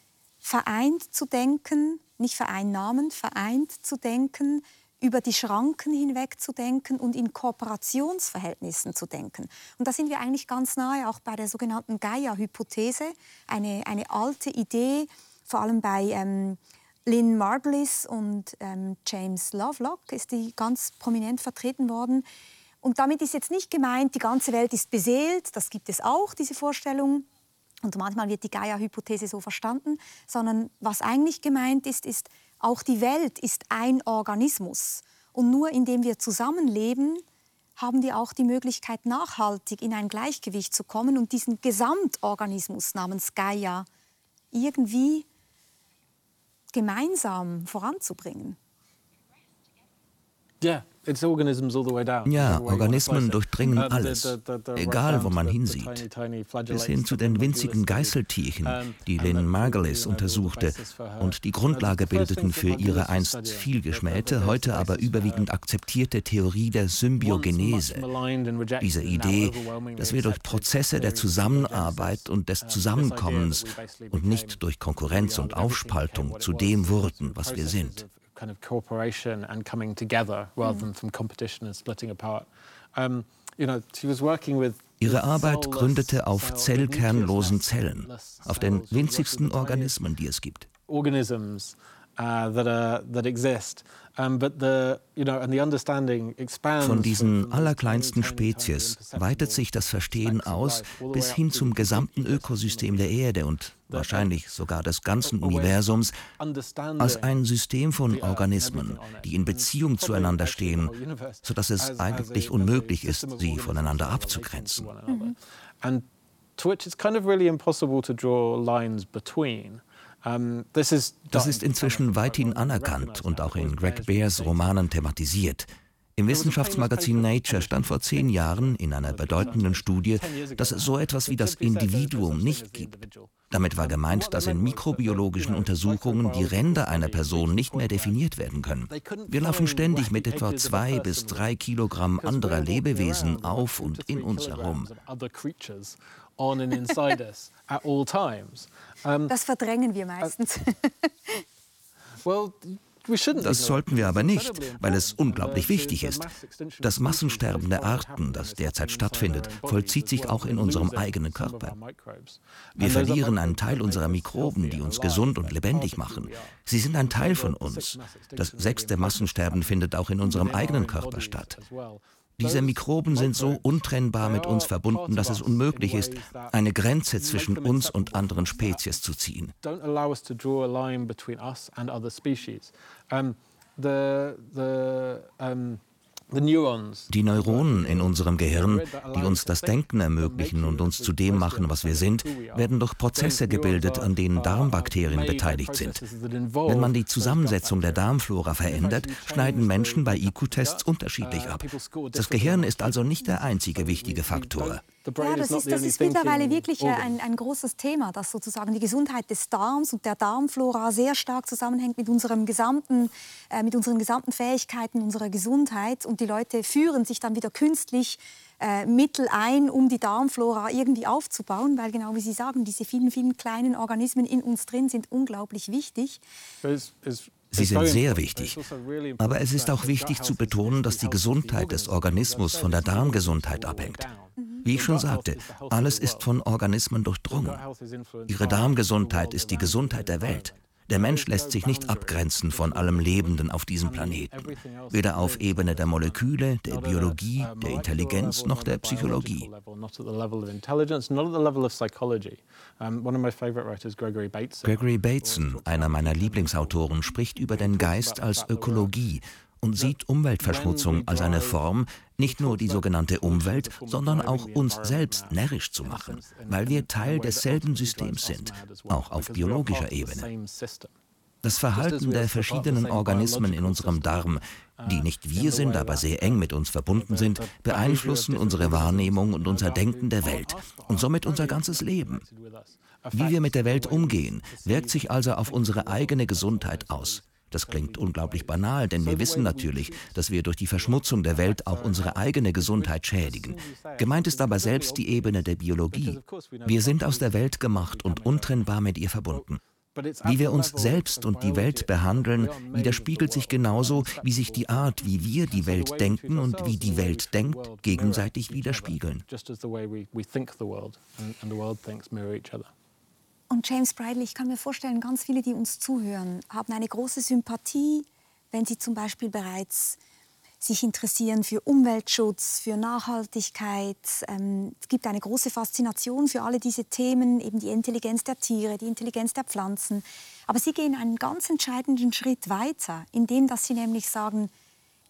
vereint zu denken, nicht vereinnahmend, vereint zu denken, über die Schranken hinweg zu denken und in Kooperationsverhältnissen zu denken. Und da sind wir eigentlich ganz nahe auch bei der sogenannten Gaia-Hypothese, eine, eine alte Idee, vor allem bei ähm, Lynn Margulis und ähm, James Lovelock ist die ganz prominent vertreten worden. Und damit ist jetzt nicht gemeint, die ganze Welt ist beseelt, das gibt es auch, diese Vorstellung. Und manchmal wird die Gaia-Hypothese so verstanden, sondern was eigentlich gemeint ist, ist, auch die Welt ist ein Organismus. Und nur indem wir zusammenleben, haben wir auch die Möglichkeit, nachhaltig in ein Gleichgewicht zu kommen und diesen Gesamtorganismus namens Gaia irgendwie gemeinsam voranzubringen. Ja, ja, Organismen durchdringen alles, egal wo man hinsieht. Bis hin zu den winzigen Geißeltierchen, die Lynn Margulis untersuchte und die Grundlage bildeten für ihre einst vielgeschmähte, heute aber überwiegend akzeptierte Theorie der Symbiogenese. Diese Idee, dass wir durch Prozesse der Zusammenarbeit und des Zusammenkommens und nicht durch Konkurrenz und Aufspaltung zu dem wurden, was wir sind kind of cooperation and coming together rather than from competition and splitting apart. Um, you know, she was working with Ihre Arbeit gründete auf zellkernlosen Zellen, auf den winzigsten Organismen, die es gibt. Organisms uh, that, are, that exist von diesen allerkleinsten Spezies weitet sich das Verstehen aus bis hin zum gesamten Ökosystem der Erde und wahrscheinlich sogar des ganzen Universums als ein System von Organismen, die in Beziehung zueinander stehen, sodass es eigentlich unmöglich ist, sie voneinander abzugrenzen. Mhm. Between. Das ist inzwischen weithin anerkannt und auch in Greg Bears Romanen thematisiert. Im Wissenschaftsmagazin Nature stand vor zehn Jahren in einer bedeutenden Studie, dass es so etwas wie das Individuum nicht gibt. Damit war gemeint, dass in mikrobiologischen Untersuchungen die Ränder einer Person nicht mehr definiert werden können. Wir laufen ständig mit etwa zwei bis drei Kilogramm anderer Lebewesen auf und in uns herum. Das verdrängen wir meistens. Das sollten wir aber nicht, weil es unglaublich wichtig ist. Das Massensterben der Arten, das derzeit stattfindet, vollzieht sich auch in unserem eigenen Körper. Wir verlieren einen Teil unserer Mikroben, die uns gesund und lebendig machen. Sie sind ein Teil von uns. Das sechste Massensterben findet auch in unserem eigenen Körper statt. Diese Mikroben sind so untrennbar mit uns verbunden, dass es unmöglich ist, eine Grenze zwischen uns und anderen Spezies zu ziehen. The, the, um die Neuronen in unserem Gehirn, die uns das Denken ermöglichen und uns zu dem machen, was wir sind, werden durch Prozesse gebildet, an denen Darmbakterien beteiligt sind. Wenn man die Zusammensetzung der Darmflora verändert, schneiden Menschen bei IQ-Tests unterschiedlich ab. Das Gehirn ist also nicht der einzige wichtige Faktor. Ja, das ist, das ist mittlerweile wirklich ein, ein großes Thema, dass sozusagen die Gesundheit des Darms und der Darmflora sehr stark zusammenhängt mit, unserem gesamten, äh, mit unseren gesamten Fähigkeiten, unserer Gesundheit. Und die Leute führen sich dann wieder künstlich äh, Mittel ein, um die Darmflora irgendwie aufzubauen, weil genau wie Sie sagen, diese vielen, vielen kleinen Organismen in uns drin sind unglaublich wichtig. Es, es Sie sind sehr wichtig. Aber es ist auch wichtig zu betonen, dass die Gesundheit des Organismus von der Darmgesundheit abhängt. Wie ich schon sagte, alles ist von Organismen durchdrungen. Ihre Darmgesundheit ist die Gesundheit der Welt. Der Mensch lässt sich nicht abgrenzen von allem Lebenden auf diesem Planeten, weder auf Ebene der Moleküle, der Biologie, der Intelligenz noch der Psychologie. Gregory Bateson, einer meiner Lieblingsautoren, spricht über den Geist als Ökologie und sieht Umweltverschmutzung als eine Form, nicht nur die sogenannte Umwelt, sondern auch uns selbst närrisch zu machen, weil wir Teil desselben Systems sind, auch auf biologischer Ebene. Das Verhalten der verschiedenen Organismen in unserem Darm, die nicht wir sind, aber sehr eng mit uns verbunden sind, beeinflussen unsere Wahrnehmung und unser Denken der Welt und somit unser ganzes Leben. Wie wir mit der Welt umgehen, wirkt sich also auf unsere eigene Gesundheit aus. Das klingt unglaublich banal, denn wir wissen natürlich, dass wir durch die Verschmutzung der Welt auch unsere eigene Gesundheit schädigen. Gemeint ist aber selbst die Ebene der Biologie. Wir sind aus der Welt gemacht und untrennbar mit ihr verbunden. Wie wir uns selbst und die Welt behandeln, widerspiegelt sich genauso, wie sich die Art, wie wir die Welt denken und wie die Welt denkt, gegenseitig widerspiegeln. Und James Bradley, ich kann mir vorstellen, ganz viele, die uns zuhören, haben eine große Sympathie, wenn sie zum Beispiel bereits sich interessieren für Umweltschutz, für Nachhaltigkeit. Ähm, es gibt eine große Faszination für alle diese Themen, eben die Intelligenz der Tiere, die Intelligenz der Pflanzen. Aber sie gehen einen ganz entscheidenden Schritt weiter, indem dass sie nämlich sagen,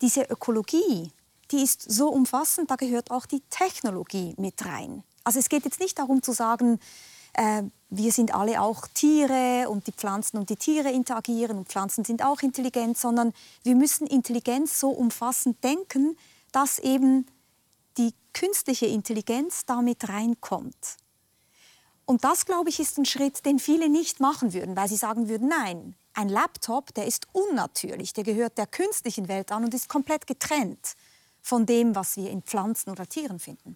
diese Ökologie, die ist so umfassend, da gehört auch die Technologie mit rein. Also es geht jetzt nicht darum zu sagen, äh, wir sind alle auch Tiere und die Pflanzen und die Tiere interagieren und Pflanzen sind auch intelligent, sondern wir müssen Intelligenz so umfassend denken, dass eben die künstliche Intelligenz damit reinkommt. Und das, glaube ich, ist ein Schritt, den viele nicht machen würden, weil sie sagen würden, nein, ein Laptop, der ist unnatürlich, der gehört der künstlichen Welt an und ist komplett getrennt von dem, was wir in Pflanzen oder Tieren finden.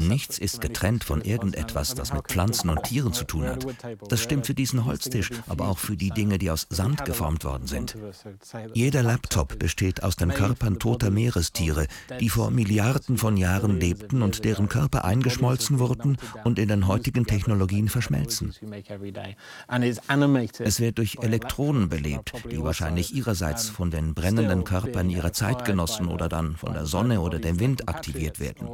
Nichts ist getrennt von irgendetwas, das mit Pflanzen und Tieren zu tun hat. Das stimmt für diesen Holztisch, aber auch für die Dinge, die aus Sand geformt worden sind. Jeder Laptop besteht aus den Körpern toter Meerestiere, die vor Milliarden von Jahren lebten und deren Körper eingeschmolzen wurden und in den heutigen Technologien verschmelzen. Es wird durch Elektronen belebt, die wahrscheinlich ihrerseits von den brennenden Körpern ihrer Zeitgenossen oder dann von der Sonne oder dem Wind aktiviert werden.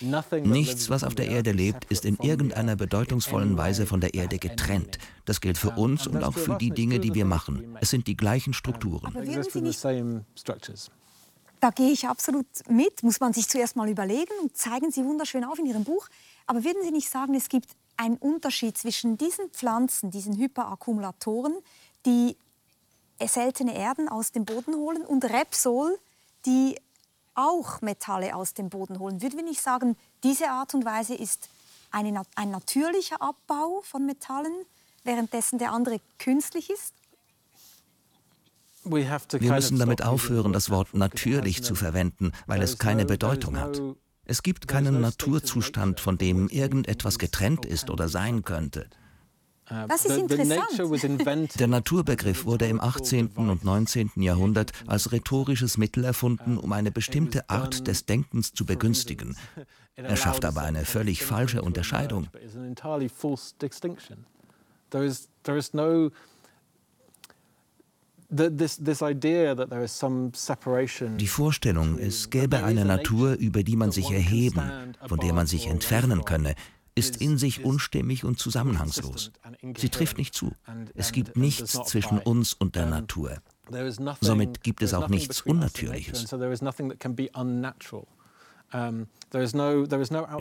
Nichts, was auf der Erde lebt, ist in irgendeiner bedeutungsvollen Weise von der Erde getrennt. Das gilt für uns und auch für die Dinge, die wir machen. Es sind die gleichen Strukturen. Da gehe ich absolut mit, muss man sich zuerst mal überlegen und zeigen Sie wunderschön auf in Ihrem Buch. Aber würden Sie nicht sagen, es gibt einen Unterschied zwischen diesen Pflanzen, diesen Hyperakkumulatoren, die seltene Erden aus dem Boden holen, und Repsol, die auch Metalle aus dem Boden holen. Würden wir nicht sagen, diese Art und Weise ist eine, ein natürlicher Abbau von Metallen, währenddessen der andere künstlich ist? Wir müssen damit aufhören, das Wort natürlich zu verwenden, weil es keine Bedeutung hat. Es gibt keinen Naturzustand, von dem irgendetwas getrennt ist oder sein könnte. Uh, das ist interessant. Der Naturbegriff wurde im 18. und 19. Jahrhundert als rhetorisches Mittel erfunden, um eine bestimmte Art des Denkens zu begünstigen. Er schafft aber eine völlig falsche Unterscheidung. Die Vorstellung, es gäbe eine Natur, über die man sich erheben, von der man sich entfernen könne, ist in sich unstimmig und zusammenhangslos. Sie trifft nicht zu. Es gibt nichts zwischen uns und der Natur. Somit gibt es auch nichts Unnatürliches.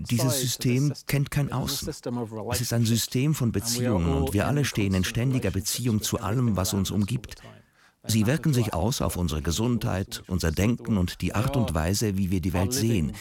Dieses System kennt kein Außen. Es ist ein System von Beziehungen und wir alle stehen in ständiger Beziehung zu allem, was uns umgibt. Sie wirken sich aus auf unsere Gesundheit, unser Denken und die Art und Weise, wie wir die Welt sehen.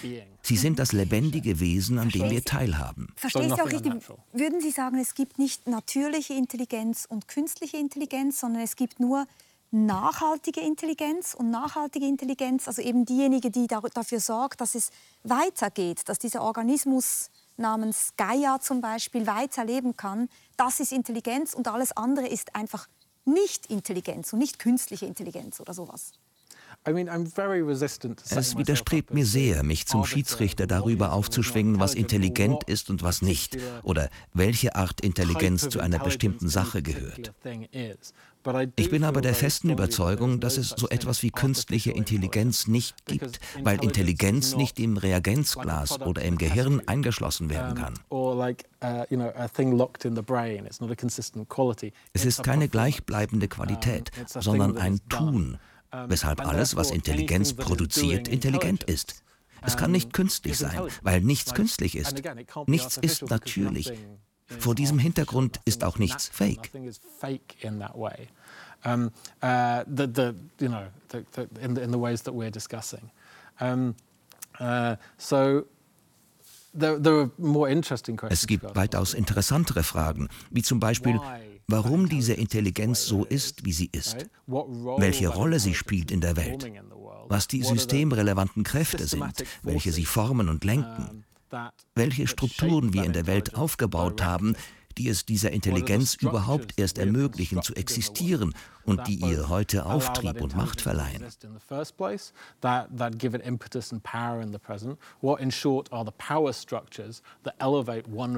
Sie sind das lebendige Wesen, an dem wir teilhaben. Verstehe ich auch richtig? Würden Sie sagen, es gibt nicht natürliche Intelligenz und künstliche Intelligenz, sondern es gibt nur nachhaltige Intelligenz und nachhaltige Intelligenz, also eben diejenige, die dafür sorgt, dass es weitergeht, dass dieser Organismus namens Gaia zum Beispiel weiterleben kann, das ist Intelligenz und alles andere ist einfach nicht Intelligenz und nicht künstliche Intelligenz oder sowas. Es widerstrebt mir sehr, mich zum Schiedsrichter darüber aufzuschwingen, was intelligent ist und was nicht, oder welche Art Intelligenz zu einer bestimmten Sache gehört. Ich bin aber der festen Überzeugung, dass es so etwas wie künstliche Intelligenz nicht gibt, weil Intelligenz nicht im Reagenzglas oder im Gehirn eingeschlossen werden kann. Uh, es ist keine gleichbleibende Qualität, sondern ein Tun, weshalb alles, was Intelligenz produziert, intelligent ist. Es kann nicht künstlich sein, weil nichts künstlich ist. Nichts ist natürlich. Vor diesem Hintergrund ist auch nichts fake. Uh, es gibt weitaus interessantere Fragen, wie zum Beispiel, warum diese Intelligenz so ist, wie sie ist, welche Rolle sie spielt in der Welt, was die systemrelevanten Kräfte sind, welche sie formen und lenken, welche Strukturen wir in der Welt aufgebaut haben, die es dieser Intelligenz überhaupt erst ermöglichen zu existieren und die ihr heute Auftrieb und Macht verleihen.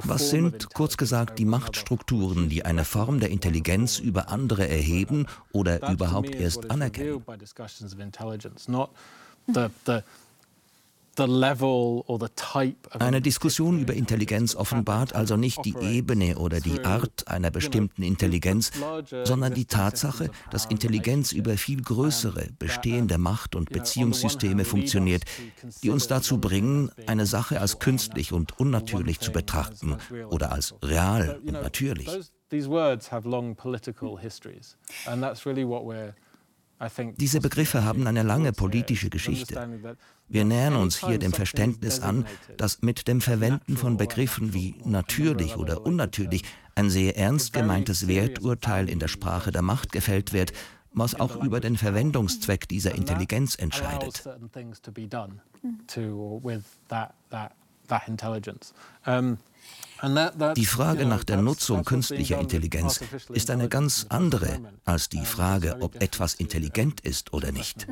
Was sind, kurz gesagt, die Machtstrukturen, die eine Form der Intelligenz über andere erheben oder überhaupt erst anerkennen? Eine Diskussion über Intelligenz offenbart also nicht die Ebene oder die Art einer bestimmten Intelligenz, sondern die Tatsache, dass Intelligenz über viel größere, bestehende Macht- und Beziehungssysteme funktioniert, die uns dazu bringen, eine Sache als künstlich und unnatürlich zu betrachten oder als real und natürlich. These words have long political histories, and that's really what we're diese Begriffe haben eine lange politische Geschichte. Wir nähern uns hier dem Verständnis an, dass mit dem Verwenden von Begriffen wie natürlich oder unnatürlich ein sehr ernst gemeintes Werturteil in der Sprache der Macht gefällt wird, was auch über den Verwendungszweck dieser Intelligenz entscheidet. Die Frage nach der Nutzung künstlicher Intelligenz ist eine ganz andere als die Frage, ob etwas intelligent ist oder nicht.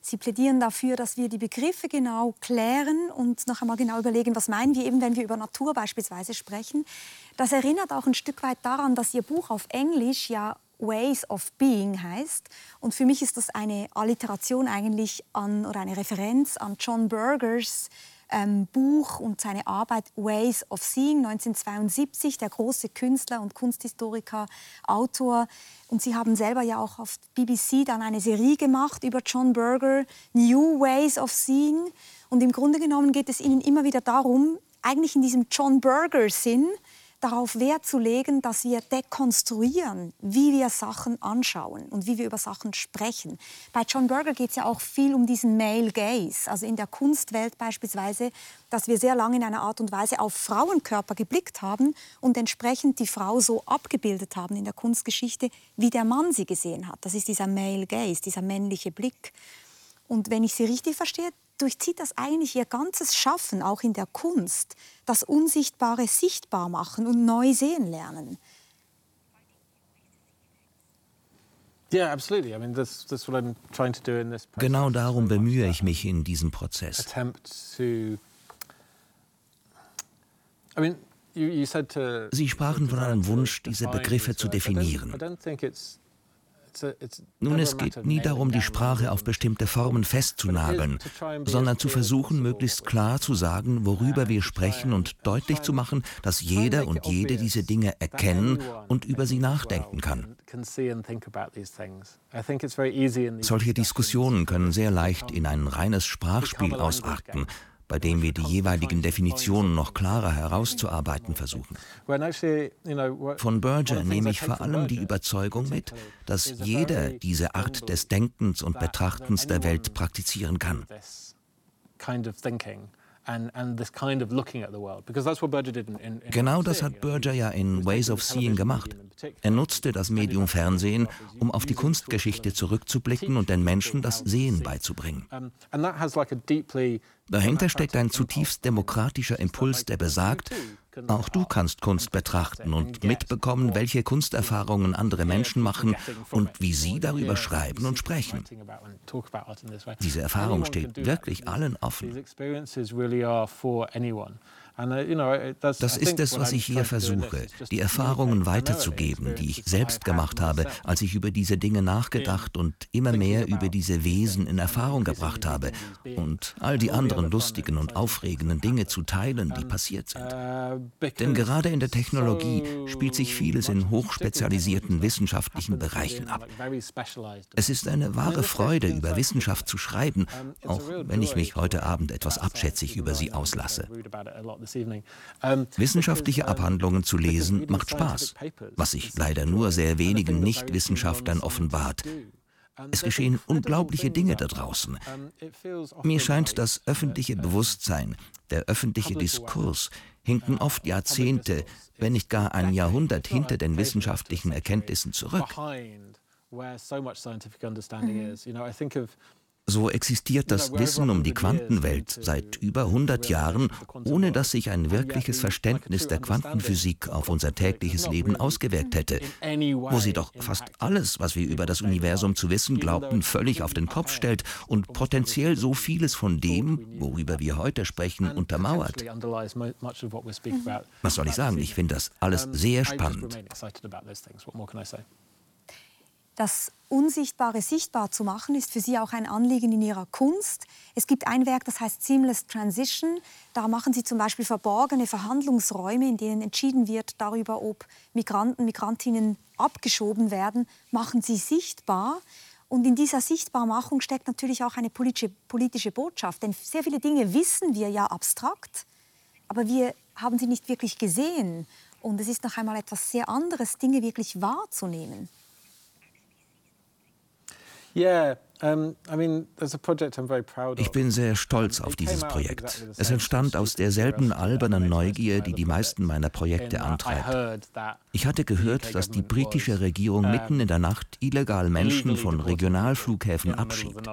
Sie plädieren dafür, dass wir die Begriffe genau klären und noch einmal genau überlegen, was meinen wir eben, wenn wir über Natur beispielsweise sprechen. Das erinnert auch ein Stück weit daran, dass Ihr Buch auf Englisch ja Ways of Being heißt. Und für mich ist das eine Alliteration eigentlich an oder eine Referenz an John Burgers ähm, Buch und seine Arbeit Ways of Seeing 1972, der große Künstler und Kunsthistoriker, Autor. Und Sie haben selber ja auch auf BBC dann eine Serie gemacht über John Berger, New Ways of Seeing. Und im Grunde genommen geht es Ihnen immer wieder darum, eigentlich in diesem John Berger-Sinn, darauf Wert zu legen, dass wir dekonstruieren, wie wir Sachen anschauen und wie wir über Sachen sprechen. Bei John Berger geht es ja auch viel um diesen Male Gaze, also in der Kunstwelt beispielsweise, dass wir sehr lange in einer Art und Weise auf Frauenkörper geblickt haben und entsprechend die Frau so abgebildet haben in der Kunstgeschichte, wie der Mann sie gesehen hat. Das ist dieser Male Gaze, dieser männliche Blick. Und wenn ich Sie richtig verstehe, durchzieht das eigentlich ihr ganzes Schaffen, auch in der Kunst, das Unsichtbare sichtbar machen und neu sehen lernen. Genau darum bemühe ich mich in diesem Prozess. Sie sprachen von einem Wunsch, diese Begriffe zu definieren. Nun, es geht nie darum, die Sprache auf bestimmte Formen festzunageln, sondern zu versuchen, möglichst klar zu sagen, worüber wir sprechen und deutlich zu machen, dass jeder und jede diese Dinge erkennen und über sie nachdenken kann. Solche Diskussionen können sehr leicht in ein reines Sprachspiel ausarten bei dem wir die jeweiligen Definitionen noch klarer herauszuarbeiten versuchen. Von Berger nehme ich vor allem die Überzeugung mit, dass jeder diese Art des Denkens und Betrachtens der Welt praktizieren kann. Genau das hat Berger ja in Ways of Seeing gemacht. Er nutzte das Medium Fernsehen, um auf die Kunstgeschichte zurückzublicken und den Menschen das Sehen beizubringen. Dahinter steckt ein zutiefst demokratischer Impuls, der besagt, auch du kannst Kunst betrachten und mitbekommen, welche Kunsterfahrungen andere Menschen machen und wie sie darüber schreiben und sprechen. Diese Erfahrung steht wirklich allen offen. Uh, das ist es, was ich hier versuche, die Erfahrungen weiterzugeben, die ich selbst gemacht habe, als ich über diese Dinge nachgedacht und immer mehr über diese Wesen in Erfahrung gebracht habe und all die anderen lustigen und aufregenden Dinge zu teilen, die passiert sind. Uh, Denn gerade in der Technologie spielt sich vieles in hochspezialisierten wissenschaftlichen Bereichen ab. Es ist eine wahre Freude, über Wissenschaft zu schreiben, auch wenn ich mich heute Abend etwas abschätzig über sie auslasse. Wissenschaftliche Abhandlungen zu lesen macht Spaß, was sich leider nur sehr wenigen Nichtwissenschaftlern offenbart. Es geschehen unglaubliche Dinge da draußen. Mir scheint, das öffentliche Bewusstsein, der öffentliche Diskurs hinken oft Jahrzehnte, wenn nicht gar ein Jahrhundert hinter den wissenschaftlichen Erkenntnissen zurück. So existiert das Wissen um die Quantenwelt seit über 100 Jahren, ohne dass sich ein wirkliches Verständnis der Quantenphysik auf unser tägliches Leben ausgewirkt hätte, wo sie doch fast alles, was wir über das Universum zu wissen glaubten, völlig auf den Kopf stellt und potenziell so vieles von dem, worüber wir heute sprechen, untermauert. Was soll ich sagen? Ich finde das alles sehr spannend das Unsichtbare sichtbar zu machen, ist für Sie auch ein Anliegen in Ihrer Kunst. Es gibt ein Werk, das heißt Seamless Transition. Da machen Sie zum Beispiel verborgene Verhandlungsräume, in denen entschieden wird darüber, ob Migranten, Migrantinnen abgeschoben werden, machen Sie sichtbar. Und in dieser Sichtbarmachung steckt natürlich auch eine politische, politische Botschaft. Denn sehr viele Dinge wissen wir ja abstrakt, aber wir haben sie nicht wirklich gesehen. Und es ist noch einmal etwas sehr anderes, Dinge wirklich wahrzunehmen. Ich bin sehr stolz auf dieses Projekt. Es entstand aus derselben albernen Neugier, die die meisten meiner Projekte antreibt. Ich hatte gehört, dass die britische Regierung mitten in der Nacht illegal Menschen von Regionalflughäfen abschiebt.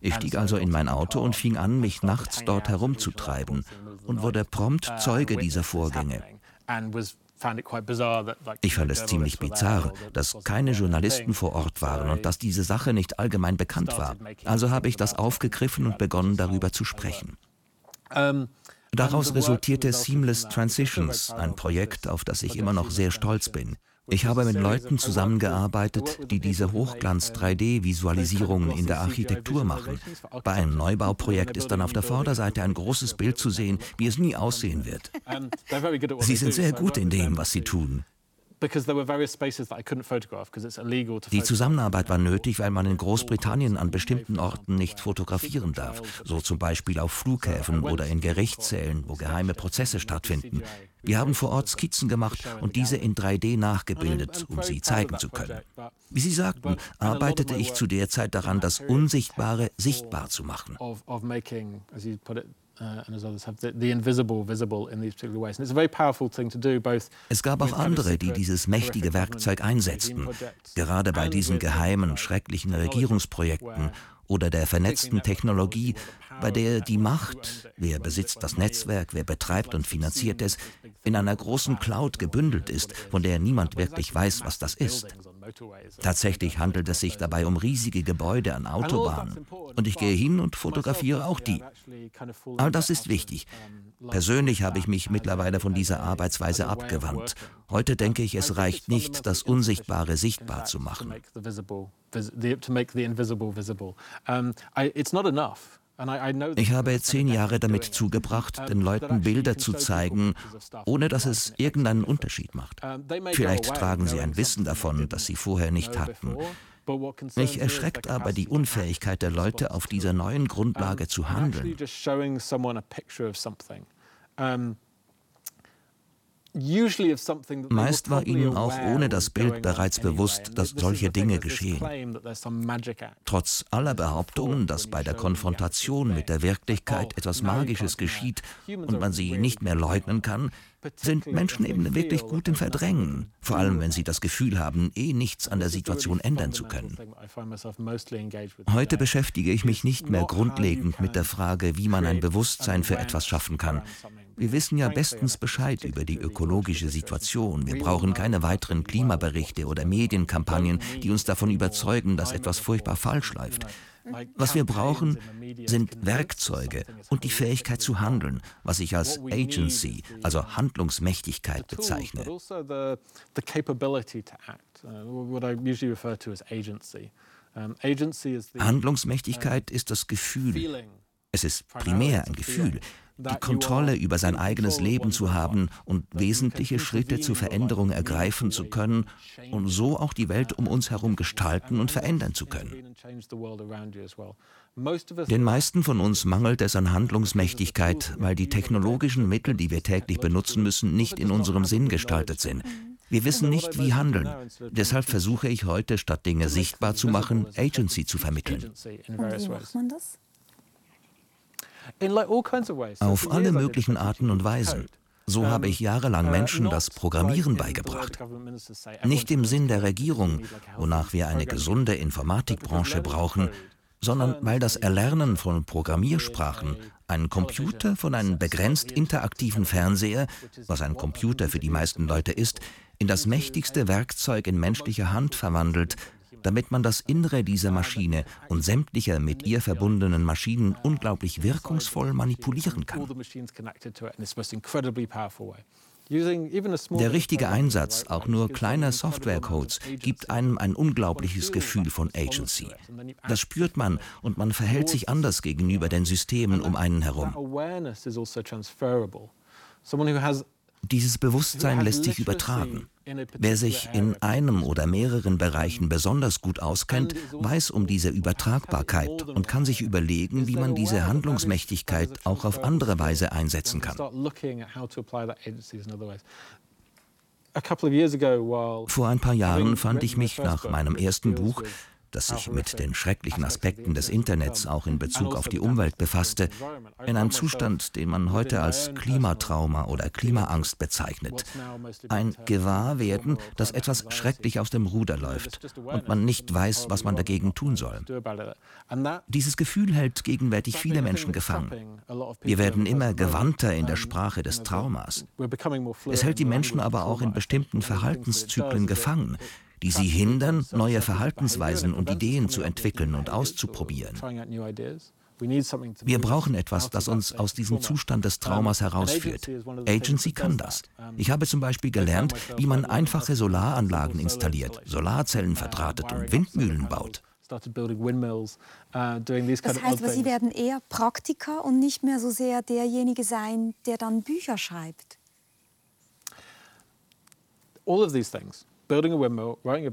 Ich stieg also in mein Auto und fing an, mich nachts dort herumzutreiben und wurde prompt Zeuge dieser Vorgänge. Ich fand es ziemlich bizarr, dass keine Journalisten vor Ort waren und dass diese Sache nicht allgemein bekannt war. Also habe ich das aufgegriffen und begonnen, darüber zu sprechen. Daraus resultierte Seamless Transitions, ein Projekt, auf das ich immer noch sehr stolz bin. Ich habe mit Leuten zusammengearbeitet, die diese Hochglanz-3D-Visualisierungen in der Architektur machen. Bei einem Neubauprojekt ist dann auf der Vorderseite ein großes Bild zu sehen, wie es nie aussehen wird. Sie sind sehr gut in dem, was sie tun. Die Zusammenarbeit war nötig, weil man in Großbritannien an bestimmten Orten nicht fotografieren darf, so zum Beispiel auf Flughäfen oder in Gerichtssälen, wo geheime Prozesse stattfinden. Wir haben vor Ort Skizzen gemacht und diese in 3D nachgebildet, um sie zeigen zu können. Wie Sie sagten, arbeitete ich zu der Zeit daran, das Unsichtbare sichtbar zu machen. Es gab auch andere, die dieses mächtige Werkzeug einsetzten, gerade bei diesen geheimen, schrecklichen Regierungsprojekten oder der vernetzten Technologie, bei der die Macht, wer besitzt das Netzwerk, wer betreibt und finanziert es, in einer großen Cloud gebündelt ist, von der niemand wirklich weiß, was das ist. Tatsächlich handelt es sich dabei um riesige Gebäude an Autobahnen. Und ich gehe hin und fotografiere auch die. All das ist wichtig. Persönlich habe ich mich mittlerweile von dieser Arbeitsweise abgewandt. Heute denke ich, es reicht nicht, das Unsichtbare sichtbar zu machen. Ich habe zehn Jahre damit zugebracht, den Leuten Bilder zu zeigen, ohne dass es irgendeinen Unterschied macht. Vielleicht tragen sie ein Wissen davon, das sie vorher nicht hatten. Mich erschreckt aber die Unfähigkeit der Leute, auf dieser neuen Grundlage zu handeln. Meist war ihnen auch ohne das Bild bereits bewusst, dass solche Dinge geschehen. Trotz aller Behauptungen, dass bei der Konfrontation mit der Wirklichkeit etwas Magisches geschieht und man sie nicht mehr leugnen kann, sind Menschen eben wirklich gut im Verdrängen, vor allem wenn sie das Gefühl haben, eh nichts an der Situation ändern zu können. Heute beschäftige ich mich nicht mehr grundlegend mit der Frage, wie man ein Bewusstsein für etwas schaffen kann. Wir wissen ja bestens Bescheid über die ökologische Situation. Wir brauchen keine weiteren Klimaberichte oder Medienkampagnen, die uns davon überzeugen, dass etwas furchtbar falsch läuft. Was wir brauchen, sind Werkzeuge und die Fähigkeit zu handeln, was ich als Agency, also Handlungsmächtigkeit bezeichne. Handlungsmächtigkeit ist das Gefühl. Es ist primär ein Gefühl, die Kontrolle über sein eigenes Leben zu haben und wesentliche Schritte zur Veränderung ergreifen zu können und so auch die Welt um uns herum gestalten und verändern zu können. Den meisten von uns mangelt es an Handlungsmächtigkeit, weil die technologischen Mittel, die wir täglich benutzen müssen, nicht in unserem Sinn gestaltet sind. Wir wissen nicht, wie handeln. Deshalb versuche ich heute, statt Dinge sichtbar zu machen, Agency zu vermitteln. Und wie macht man das? Auf alle möglichen Arten und Weisen. So habe ich jahrelang uh, Menschen das Programmieren beigebracht. Nicht im Sinn der Regierung, wonach wir eine gesunde Informatikbranche brauchen, sondern weil das Erlernen von Programmiersprachen einen Computer von einem begrenzt interaktiven Fernseher, was ein Computer für die meisten Leute ist, in das mächtigste Werkzeug in menschlicher Hand verwandelt, damit man das Innere dieser Maschine und sämtlicher mit ihr verbundenen Maschinen unglaublich wirkungsvoll manipulieren kann. Der richtige Einsatz auch nur kleiner Softwarecodes gibt einem ein unglaubliches Gefühl von Agency. Das spürt man und man verhält sich anders gegenüber den Systemen um einen herum. Dieses Bewusstsein lässt sich übertragen. Wer sich in einem oder mehreren Bereichen besonders gut auskennt, weiß um diese Übertragbarkeit und kann sich überlegen, wie man diese Handlungsmächtigkeit auch auf andere Weise einsetzen kann. Vor ein paar Jahren fand ich mich nach meinem ersten Buch das sich mit den schrecklichen Aspekten des Internets auch in Bezug auf die Umwelt befasste, in einem Zustand, den man heute als Klimatrauma oder Klimaangst bezeichnet. Ein Gewahrwerden, dass etwas schrecklich aus dem Ruder läuft und man nicht weiß, was man dagegen tun soll. Dieses Gefühl hält gegenwärtig viele Menschen gefangen. Wir werden immer gewandter in der Sprache des Traumas. Es hält die Menschen aber auch in bestimmten Verhaltenszyklen gefangen, die sie hindern, neue Verhaltensweisen und Ideen zu entwickeln und auszuprobieren. Wir brauchen etwas, das uns aus diesem Zustand des Traumas herausführt. Agency kann das. Ich habe zum Beispiel gelernt, wie man einfache Solaranlagen installiert, Solarzellen verdrahtet und Windmühlen baut. Das heißt, Sie werden eher Praktiker und nicht mehr so sehr derjenige sein, der dann Bücher schreibt. All of these things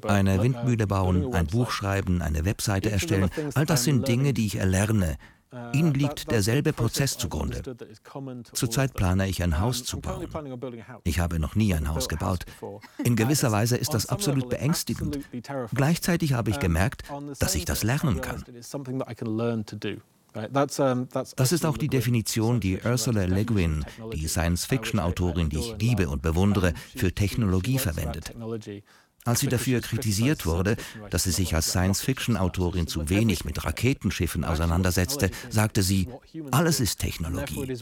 eine Windmühle bauen, ein Buch schreiben, eine Webseite erstellen, all das sind Dinge, die ich erlerne. Uh, Ihnen liegt derselbe Prozess zugrunde. Zurzeit plane ich ein Haus zu bauen. Ich habe noch nie ein Haus gebaut. In gewisser Weise ist das absolut beängstigend. Gleichzeitig habe ich gemerkt, dass ich das lernen kann. Das ist auch die Definition, die Ursula Le Guin, die Science-Fiction-Autorin, die ich liebe und bewundere, für Technologie verwendet. Als sie dafür kritisiert wurde, dass sie sich als Science-Fiction-Autorin zu wenig mit Raketenschiffen auseinandersetzte, sagte sie, alles ist Technologie.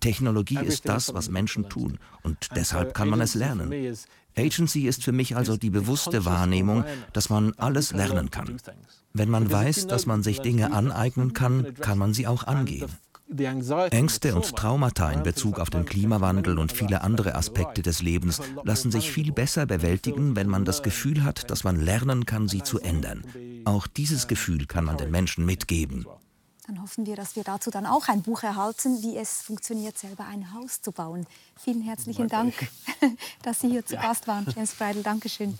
Technologie ist das, was Menschen tun, und deshalb kann man es lernen. Agency ist für mich also die bewusste Wahrnehmung, dass man alles lernen kann. Wenn man weiß, dass man sich Dinge aneignen kann, kann man sie auch angehen. Ängste und Traumata in Bezug auf den Klimawandel und viele andere Aspekte des Lebens lassen sich viel besser bewältigen, wenn man das Gefühl hat, dass man lernen kann, sie zu ändern. Auch dieses Gefühl kann man den Menschen mitgeben. Dann hoffen wir, dass wir dazu dann auch ein Buch erhalten, wie es funktioniert, selber ein Haus zu bauen. Vielen herzlichen Dank, dass Sie hier zu Gast waren, James Bridle. Dankeschön.